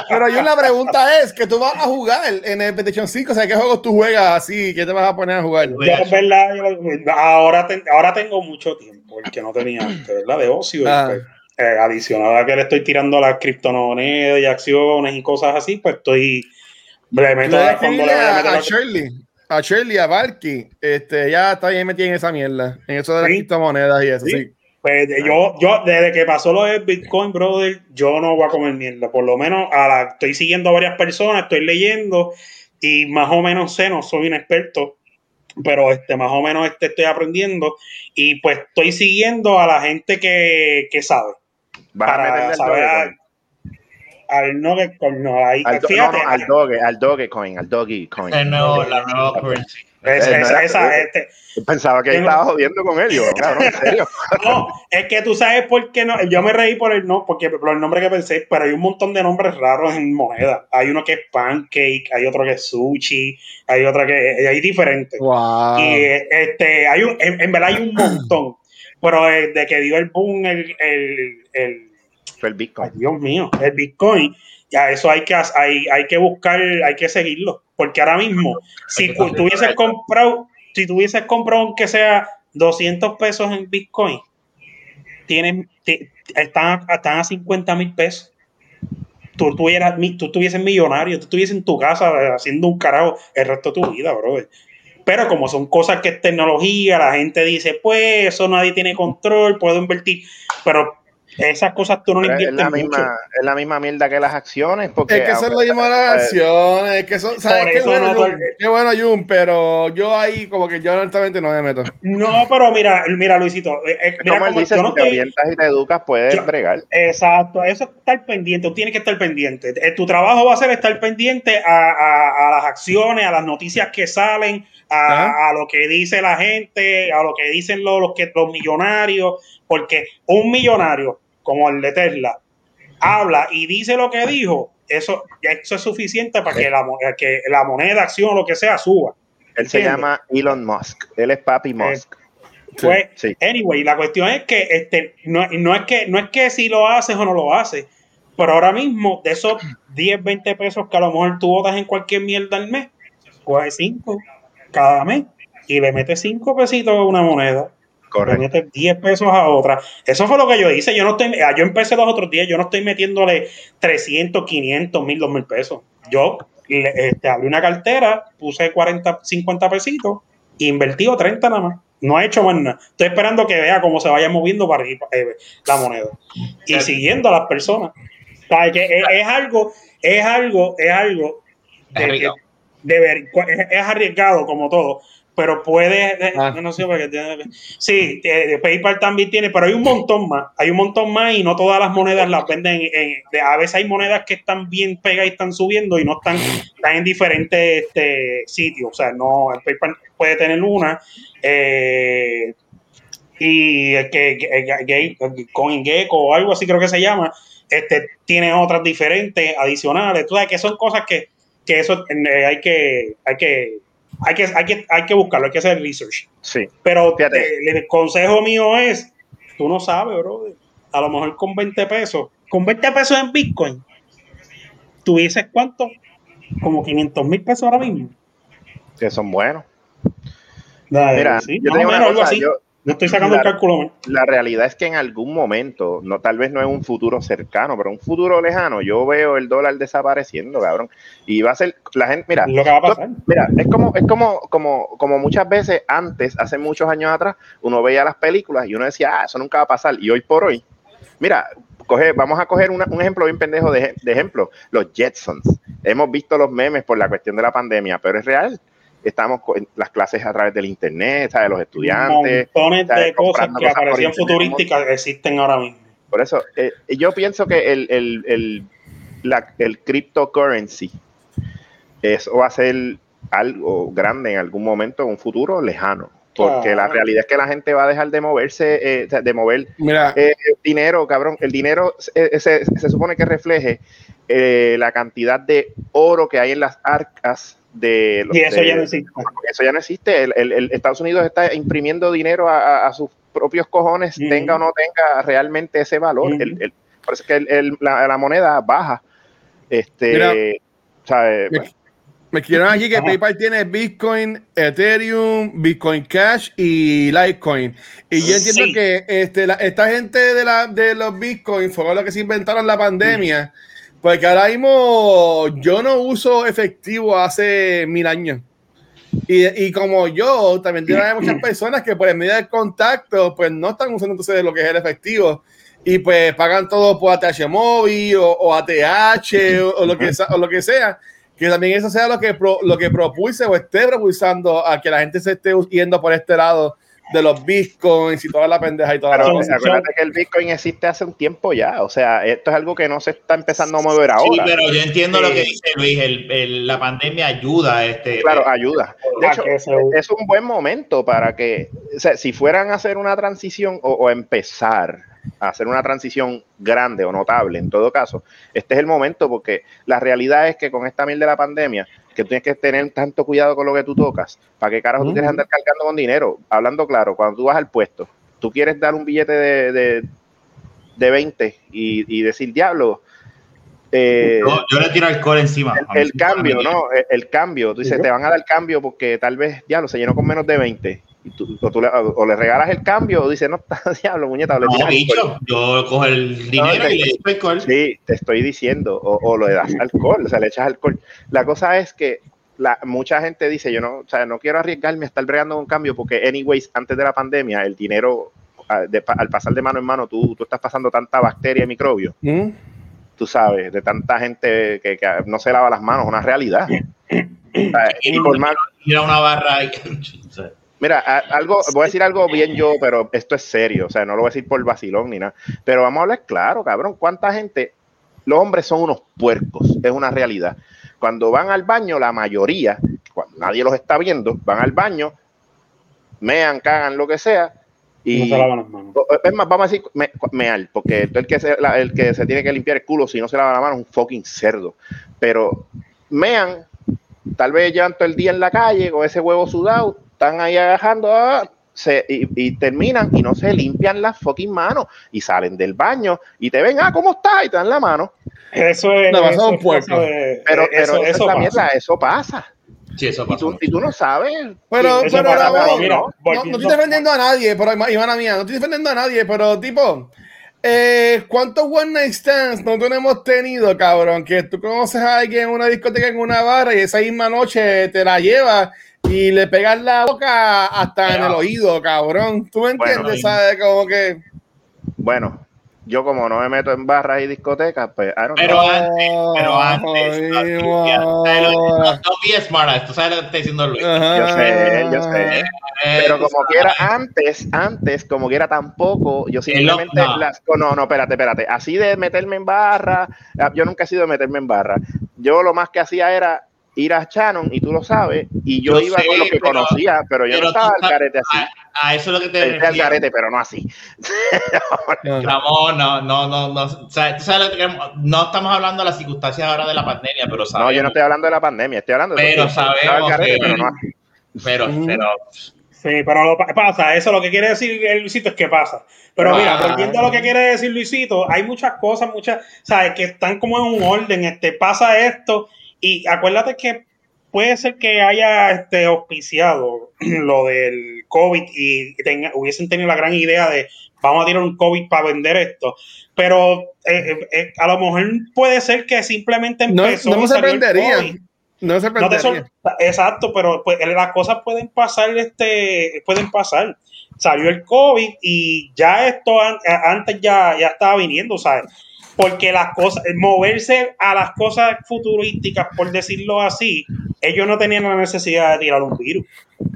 Pero hay una pregunta es que tú vas a jugar en el PlayStation 5, o sea, ¿qué juegos tú juegas así? ¿Qué te vas a poner a jugar? Yo, en verdad, yo- ahora, ten- ahora tengo mucho tiempo, el que no tenía antes, ¿verdad? De ocio. Ah. pues, eh, adicional a que le estoy tirando las criptomonedas y acciones y cosas así, pues estoy. Le meto Yo a- cuando le a a, la- Shirley, a Shirley, a Valky, este, ya está bien metida en esa mierda, en eso de las Sí. criptomonedas y eso, Sí. sí. Pues de- yo, yo, desde que pasó lo del Bitcoin, brother, yo no voy a comer mierda. Por lo menos a la, estoy siguiendo a varias personas, estoy leyendo y más o menos sé, no soy un experto, pero este, más o menos este, estoy aprendiendo y pues estoy siguiendo a la gente que, que sabe. Vas a Para al saber Dogecoin. al no ahí, Al, do- fíjate, no, no, al Doge, al Dogecoin, al Dogecoin. El nuevo, la nueva currency. Esa, no esa- esa, este, Pensaba que estaba jodiendo con él, yo, *laughs* cabrón, en serio. No, es que tú sabes por qué no. Yo me reí por el no, porque por el nombre que pensé, pero hay un montón de nombres raros en moneda. Hay uno que es pancake, hay otro que es sushi, hay otra que hay diferentes. Wow. Y eh, este, hay un, en, en verdad hay un montón. Pero desde que dio el boom el, el, el- Fue el ay, Bitcoin. Dios mío, el Bitcoin, ya eso hay que ha- hay, hay que buscar, hay que seguirlo. Porque ahora mismo, si tuvieses correcto. comprado, si tuvieses comprado aunque sea 200 pesos en Bitcoin, tienen, te- están, a- están a 50 mil pesos. Tú, tuvieras, mi- tú estuvieses millonario, tú estuvieses en tu casa eh, haciendo un carajo el resto de tu vida, brother. Pero como son cosas que es tecnología, la gente dice, pues eso nadie tiene control, puedo invertir. Pero esas cosas tú no le Pero Es inviertes la, mucho. misma, es la misma mierda que las acciones. Porque Es que eso es lo aunque- mismo de las acciones, es que eso, ¿sabes? Qué bueno, no Jun, qué bueno, Jun, pero yo ahí como que yo honestamente no me meto. No, pero mira, mira, Luisito, eh, eh, mira como él dice, yo no si te orientas y te educas, puedes Yo- bregar. Exacto, eso es estar pendiente, tú tienes que estar pendiente. Eh, Tu trabajo va a ser estar pendiente a, a- a las acciones, a las noticias que salen, a, Ajá. a lo que dice la gente, a lo que dicen los, los, que, los millonarios, porque un millonario como el de Tesla habla y dice lo que dijo, eso, eso es suficiente para que la, mo- que la moneda, acción o lo que sea suba. Él se llama Elon Musk. Él es Papi Musk. Pues, Sí. Anyway, la cuestión es que este, no, no es que no es que si lo haces o no lo haces, pero ahora mismo de esos 10, 20 pesos que a lo mejor tú botas en cualquier mierda al mes, coges 5 cada mes y le metes 5 pesitos a una moneda, le Correcto. metes 10 pesos a otra. Eso fue lo que yo hice. Yo no estoy, ah, yo empecé los otros días, yo no estoy metiéndole 300, 500, 1000, 2000 pesos. Yo le- este, abrí una cartera, puse 40, 50 pesitos invertí 30 nada más. No he hecho más nada. Estoy esperando que vea cómo se vaya moviendo para arriba eh, la moneda. Y siguiendo a las personas. O sea, que es, es algo, es algo, es algo de-. De ver- es, es arriesgado como todo, pero puede, Ah. no sé, sí, eh, PayPal también tiene, pero hay un montón más, hay un montón más y no todas las monedas las venden, en- a veces hay monedas que están bien pegadas y están subiendo y no están, están en diferentes este, sitios, o sea, no, el PayPal puede tener una, eh, y el que- CoinGecko o algo así creo que se llama, este, tiene otras diferentes, adicionales, tú sabes que son cosas que, que eso eh, hay que, hay que, hay que, hay que, hay que buscarlo, hay que hacer research. Sí. Pero eh, el consejo mío es, tú no sabes, bro, a lo mejor con 20 pesos, con 20 pesos en Bitcoin, tuvieses cuánto, como 500 mil pesos ahora mismo. Que son buenos. Dale, Mira, sí, yo más te o digo menos, una algo cosa. Yo, no estoy sacando la- el cálculo. man. la realidad es que en algún momento, no tal vez no en un futuro cercano, pero en un futuro lejano, yo veo el dólar desapareciendo, cabrón. Y va a ser la gente, mira, Lo que va a pasar. Mira, es como, es como, como, como muchas veces antes, hace muchos años atrás, uno veía las películas y uno decía, ah, eso nunca va a pasar. Y hoy por hoy, mira, coge, vamos a coger una- un ejemplo bien pendejo de, de ejemplo, los Jetsons. Hemos visto los memes por la cuestión de la pandemia, pero es real. Estamos con las clases a través del internet, ¿sabes? los estudiantes. Montones ¿sabes? de cosas que aparecían futurísticas existen ahora mismo. Por eso, eh, yo pienso que el, el, el, la- el cryptocurrency, eso va a ser algo grande en algún momento, en un futuro lejano. Porque la realidad es que la gente va a dejar de moverse, eh, de mover Mira, eh, dinero, cabrón. El dinero eh, se, se supone que refleje eh, la cantidad de oro que hay en las arcas de los. Y eso de- ya no existe. Eso ya no existe. El, el- el Estados Unidos está imprimiendo dinero a, a- a sus propios cojones, tenga o no tenga realmente ese valor. Ujú. El- el- por eso es que el- el- la, la moneda baja. Este, Mira, ¿sabe? me, me escribieron aquí que Ajá. PayPal tiene Bitcoin, Ethereum, Bitcoin Cash y Litecoin. Y yo entiendo Sí. que este, la- esta gente de, la, de los Bitcoin fueron los que se inventaron la pandemia. Porque ahora mismo yo no uso efectivo hace mil años. Y, y como yo, también tiene *clears throat* muchas personas que por el medio del contacto, pues no están usando entonces lo que es el efectivo. Y pues pagan todo por ATH móvil o, o ATH o, o lo que, sea- o lo que sea. Que también eso sea lo que, pro- lo que propulse o esté propulsando a que la gente se esté yendo por este lado de los bitcoins y toda la pendeja y toda la Pero cosa. acuérdate que el Bitcoin existe hace un tiempo ya. O sea, esto es algo que no se está empezando a mover Sí, ahora. pero yo entiendo lo Sí. que dice Luis, el, el- la pandemia ayuda a este. Claro, ayuda. De hecho, se- es un buen momento para que, o sea, si fueran a hacer una transición o, o empezar a hacer una transición grande o notable, en todo caso, este es el momento porque la realidad es que con esta mil de la pandemia, que tienes que tener tanto cuidado con lo que tú tocas, para que carajo tú quieres andar cargando con dinero. Hablando claro, cuando tú vas al puesto, tú quieres dar un billete de, de, de 20 y, y decir, diablo, eh, Yo, yo le tiro alcohol encima. El cambio, ¿no? El, el cambio. Tú dices, te van a dar cambio porque tal vez, diablo, se llenó con menos de 20. Y tú, o, tú le, o le regalas el cambio o dices, no, *laughs* está, diablo, muñeca, le No, alcohol. bicho, yo cojo el dinero te- y le echo alcohol. Sí, te estoy diciendo, o, o le das alcohol, o sea, le echas alcohol. La cosa es que la, mucha gente dice, yo no, o sea, no quiero arriesgarme a estar bregando con cambio porque, anyways, antes de la pandemia, el dinero, de pa- al pasar de mano en mano, tú, tú estás pasando tanta bacteria y microbio, ¿Mm? tú sabes, de tanta gente que, que no se lava las manos, una realidad. *clears throat* O sea, y por más, Ir a una barra y. *laughs* Mira, a- algo, voy a decir algo bien yo, pero esto es serio, o sea, no lo voy a decir por vacilón ni nada, pero vamos a hablar claro, cabrón, cuánta gente, los hombres son unos puercos, es una realidad. Cuando van al baño, la mayoría, cuando nadie los está viendo, van al baño, mean, cagan, lo que sea, No y se lavan las manos. es más, vamos a decir me- mear, porque el que, se, la- el que se tiene que limpiar el culo si no se lava la mano es un fucking cerdo. Pero mean, tal vez llevan todo el día en la calle con ese huevo sudado, están ahí agajando ah, se, y, y terminan y no se limpian las fucking manos y salen del baño y te ven, ah, ¿cómo estás? Y te dan la mano. Eso es. No, eso es de- Pero, eh, pero eso, esa es eso la pasa. mierda, eso pasa. Sí, eso Y pasa. tú, y tú no sabes. Pero, eso pero pasa, pero mira, no, estoy defendiendo a nadie, pero Ivana mía, no estoy defendiendo a nadie, pero tipo, eh, ¿cuántos one night stands no hemos tenido, cabrón? Que tú conoces a alguien en una discoteca, en una barra, y esa misma noche te la llevas y le pegas la boca hasta en el oído, cabrón. ¿Tú me entiendes? ¿Sabes? Como que... Bueno, yo como no me meto en barras y discotecas, pues, I don't Pero know. antes, pero antes. No, be smart, tú sabes lo que está diciendo Luis. Yo sé, yo sé. Eh, Pero como sabes. quiera, antes, antes, como quiera tampoco, yo simplemente no. las. oh, no, no, espérate, espérate. Así de meterme en barra, ah, yo nunca he sido de meterme en barra. Yo lo más que hacía era ir a Shannon, y tú lo sabes, y yo, Yo iba sé, con lo que pero- conocía, pero yo pero no estaba al carete así. A, a eso es lo que te Estoy al carete, pero no así. *laughs* Ramón, no, no, no, no, o sea, tú sabes lo que queremos- no estamos hablando de las circunstancias ahora de la pandemia, pero sabemos, No, yo no estoy hablando de la pandemia, estoy hablando de Pero estaba sabemos carete, pero no así. pero, pero, Sí, pero lo pa- pasa, eso lo que quiere decir el Luisito es que pasa. Pero Ah. mira, volviendo a lo que quiere decir Luisito, hay muchas cosas, muchas, ¿sabes? Que están como en un orden, este, pasa esto, y acuérdate que puede ser que haya este, auspiciado *clears throat* lo del COVID y tenga- hubiesen tenido la gran idea de vamos a tirar un COVID para vender esto, pero eh, eh, eh, a lo mejor puede ser que simplemente No, empezó no me salió el sorprendería. No se No sor- Exacto, pero pues, las cosas pueden pasar, este, pueden pasar. Salió el COVID y ya esto an- antes ya, ya estaba viniendo, ¿sabes? Porque las cosas, moverse a las cosas futurísticas, por decirlo así, ellos no tenían la necesidad de tirar un virus.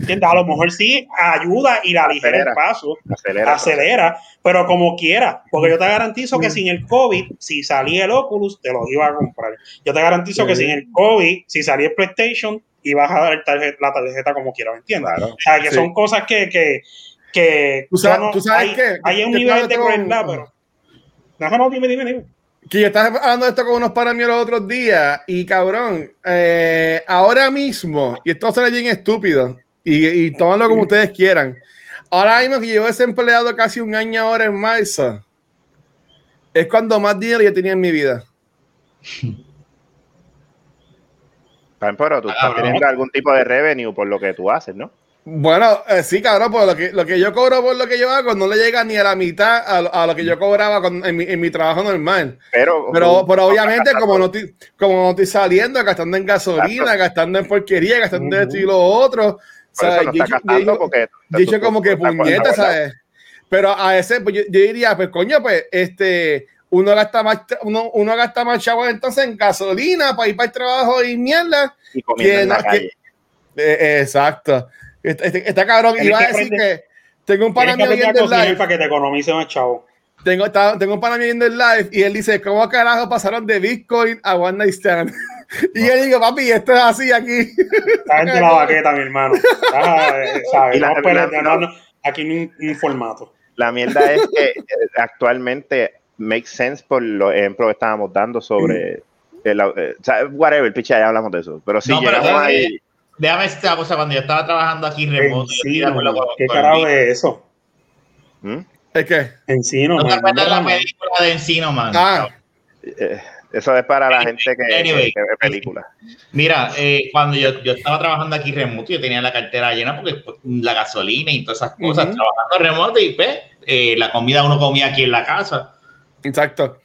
¿Entiendes? A lo mejor sí ayuda y la aligera el Acelera. paso, Acelera. acelera, pero como quiera, porque yo te garantizo que sin el COVID, si salía el Oculus, te lo iba a comprar. Yo te garantizo que sin el COVID, si salía el PlayStation, y vas a dar el tarje- la tarjeta como quieras, ¿me entiendes? Claro. O sea, que Sí. son cosas que, que, que Tú sabes- no- tú sabes hay, qué, hay un que nivel de crueldad, pero... No, no, dime, dime, dime. Que yo estaba hablando de esto con unos panas míos los otros días y cabrón, eh, ahora mismo, y esto será bien estúpido, y, y tómanlo como ustedes quieran, ahora mismo que llevo desempleado casi un año ahora en marzo, es cuando más dinero yo tenía en mi vida. Pero tú Ah, estás teniendo algún tipo de revenue por lo que tú haces, ¿no? Bueno, eh, sí, cabrón, pues lo que, lo que yo cobro por lo que yo hago no le llega ni a la mitad a, lo- a lo que yo cobraba con- en, mi, en mi trabajo normal. Pero, Pero, pero obviamente, gastando- como no, estoy, como no estoy saliendo, gastando en gasolina, gastando en porquería, gastando en Ujú. esto y lo otro. Dicho como que puñeta. ¿sabes? Pero a ese, pues yo, yo diría, pues coño, pues este, uno gasta más, uno, uno gasta más chavos entonces en gasolina para ir para el trabajo y mierda. Y comiendo que en la no- que- calle. Eh, exacto. Este, este- está cabrón. Tienes Iba a decir que tengo un pana mío viendo el live. para que te economice más, chavo. Tengo, está- tengo un pana mío viendo el live y él dice, ¿cómo carajo pasaron de Bitcoin a One Night Stand? *laughs* y yo digo, papi, esto es así aquí. Esta gente la baqueta, mi hermano. *laughs* Ah, eh, ¿sabes? Y la- No, no, no, aquí no hay un, un formato. La mierda es que eh, actualmente makes sense por los ejemplos que estábamos dando sobre. el, eh, o sea, whatever, picha, ya hablamos de eso. Pero sí, No, pero llegamos déjame- ahí. Déjame decirte una cosa, cuando yo estaba trabajando aquí remoto, yo Encino, con- ¿Qué carajo es eso? ¿Mm? ¿Es que? Encino, ¿No te man. acuerdas la película de Encino, man? Ah, Eh, Eso es para la Anyway, gente que, anyway. que ve películas. Mira, eh, cuando yo, yo estaba trabajando aquí remoto, yo tenía la cartera llena porque pues, la gasolina y todas esas cosas, trabajando remoto y pues, eh, la comida uno comía aquí en la casa. exacto.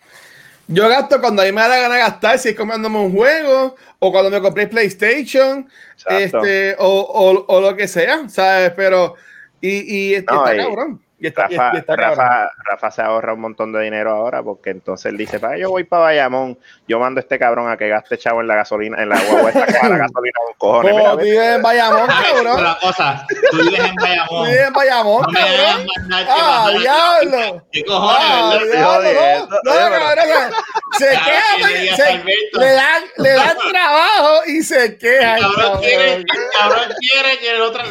Yo gasto cuando a mí me da la gana de gastar, si es comiéndome un juego, o cuando me compré PlayStation, Exacto. este, o, o, o lo que sea, ¿sabes? Pero, y, y, No, está y- cabrón. Y está, y- Rafa, y está cabrón. Rafa, Rafa se ahorra un montón de dinero ahora porque entonces él dice, "Pa, yo voy para Bayamón, yo mando a este cabrón a que gaste chavo en la gasolina, en la guagua esta que va la *laughs* gasolina con cojones. Mira, Como vete. vive en Bayamón, cabrón. otra cosa, tú vives en Bayamón. Vive en Bayamón, No me cabrón. ¡Ah, diablo! ¿Qué cojones, ¡Ah, diablo! No, no, cabrón. Se queja, que le se- dan, le dan *laughs* trabajo y se queja. El cabrón cabrón. quiere, el cabrón quiere que el otro,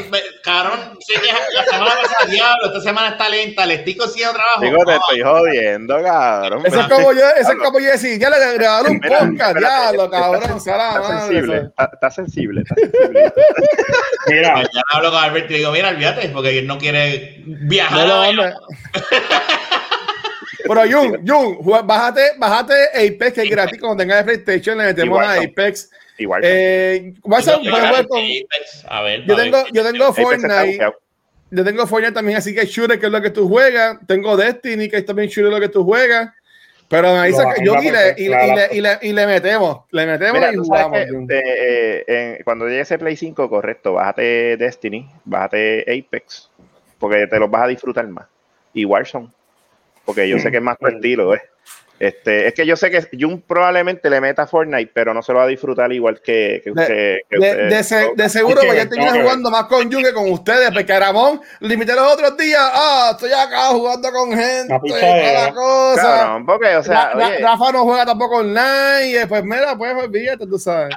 cabrón, se queja, la semana pasada, diablo, esta semana está lenta, le estoy consiguiendo trabajo. Digo, te No, estoy jodiendo, cabrón. Eso es como yo, eso es como yo decir, ya le regalaron un Mira, podcast, diablo, está- cabrón, madre, sensible, está, está sensible, está sensible. *laughs* Mira, Mañana hablo con Alberto y le digo, mira, olvídate, porque él no quiere viajar. *laughs* Pero Jun, Jun, bájate, bájate Apex, que es gratis, cuando tengas el PlayStation, le metemos Igual a. Apex. Igual. Eh, vas a jugar con- A ver, yo tengo, yo tengo Fortnite. Yo tengo Fortnite también, así que Shooter, que es lo que tú juegas. Tengo Destiny, que es también Shooter lo que tú juegas. Pero me dice que yo y le, y, le, y, le, y le metemos, le metemos Mira, y jugamos. que, eh, eh, cuando llegue ese Play 5, correcto, bájate Destiny, bájate Apex, porque te los vas a disfrutar más. Y Warzone, porque yo sé que es más tu Mm. estilo, ¿eh? Este, es que yo sé que Jun probablemente le meta Fortnite, pero no se lo va a disfrutar igual que, que De- usted. que De, usted- de, se- de seguro, que pues ya ver. jugando más con Jun que con ustedes, porque Ramón le invité los otros días. Ah, estoy acá jugando con gente, y toda la cosa. Cabrón, porque, o sea, Rafa no juega tampoco online. Y después, mira, pues olvídate, tú sabes.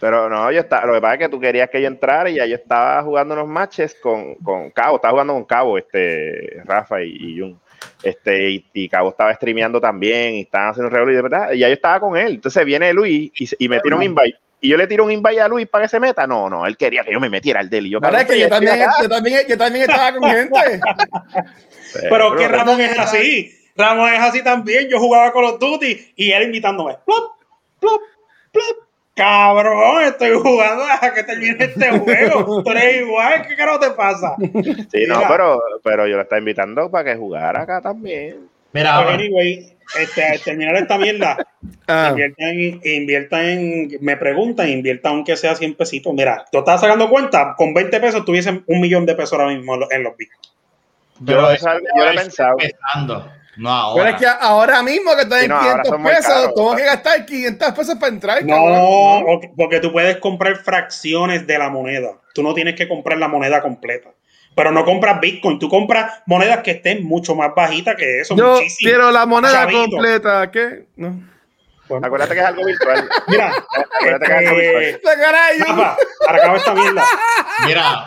Pero no, yo estaba, lo que pasa es que tú querías que yo entrara y ya yo estaba jugando unos matches con, con Cabo, estaba jugando con Cabo, este, Rafa y, y Jun. Este, y, y Cabo estaba streameando también y estaban haciendo un revolú, de verdad, y ya yo estaba con él. Entonces viene Luis y, y me tira un invite. Y yo le tiro un invite a Luis para que se meta. No, no, él quería que yo me metiera al del y yo, cabrón, que yo también, yo, también, yo también estaba con *laughs* gente. pero que Ramón es así. Ramón es así también. Yo jugaba con los Duty y él invitándome. Plop, plop, plop. Cabrón, estoy jugando a que termine este juego. Tú eres igual, ¿qué carajo te pasa? Sí, no, pero, pero yo lo estaba invitando para que jugara acá también. Mira, Pero ahora, anyway, este, al terminar esta mierda, Ah, invierta en, invierta en, me preguntan, invierta aunque sea 100 pesitos. Mira, tú estás sacando cuenta, con 20 pesos tuviesen un millón de pesos ahora mismo en los- bitcoins. yo- eso yo lo he pensado. empezando, no pero ahora. es que ahora mismo que están Sí, en no, ahora 500 son muy pesos, caros. tengo que gastar 500 pesos para entrar. No, porque tú puedes comprar fracciones de la moneda. Tú no tienes que comprar la moneda completa. Pero no compras Bitcoin, tú compras monedas que estén mucho más bajitas que eso. Yo muchísimo. quiero la moneda Chavito. completa. ¿Qué? No. Bueno. Acuérdate que es algo virtual. *laughs* Mira, Acuérdate que es algo virtual. este. Rafa, para acabar esta mierda. Mira,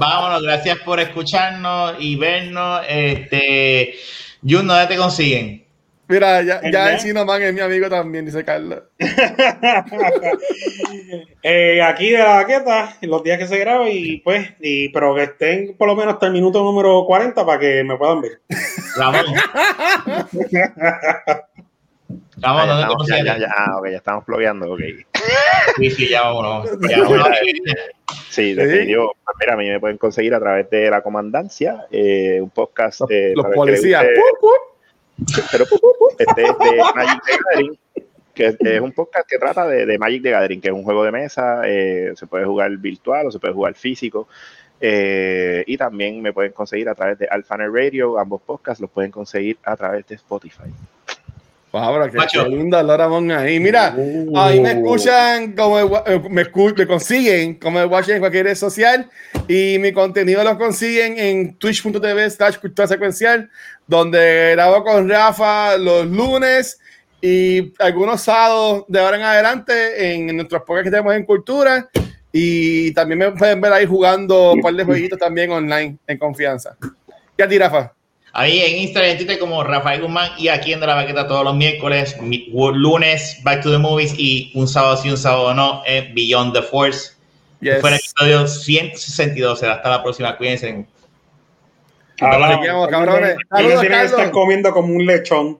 vámonos, gracias por escucharnos y vernos. Este, Jun, ¿dónde te consiguen? Mira, ya, ¿El ya qué? Encino Man es mi amigo también, dice Carlos. *laughs* Eh, aquí de la baqueta, los días que se grabe, y pues, y, pero que estén por lo menos hasta el minuto número 40 para que me puedan ver. Ramón. *laughs* Ah, ya, ¿dónde te estamos, ya, consiguen? ya, ya, ah, ok, ya estamos blogueando, ok. Sí, sí, ya vámonos. *laughs* Ya vámonos. Sí, definitivo. Pues Mira, a mí me pueden conseguir a través de La Comandancia, eh, un podcast. Los, eh, los policías. pero este es de Magic the Gathering, que es, es un podcast que trata de, de Magic the Gathering, que es un juego de mesa, eh, se puede jugar virtual o se puede jugar físico. eh, y también me pueden conseguir a través de Alphaner Radio, ambos podcasts los pueden conseguir a través de Spotify. Qué, Macho. qué linda Laura Mon ahí. Mira, ahí me escuchan, como eh, me, escu- me consiguen como el watch en cualquier red social y mi contenido lo consiguen en twitch.tv slash cultura secuencial, donde grabo con Rafa los lunes y algunos sábados de ahora en adelante en nuestros podcasts que tenemos en cultura y también me pueden ver ahí jugando un par de jueguitos también online en confianza. ¿Qué a ti, Rafa? Ahí en Instagram en Twitter como Rafael Guzmán y aquí en De la Baqueta todos los miércoles, mi- lunes Back to the Movies y un sábado sí, un sábado no, en Beyond the Force. Yes. Fue el episodio 162. Será hasta la próxima. Cuídense. Hablamos. Cabrones. Saludos, que estar Carlos. comiendo como un lechón.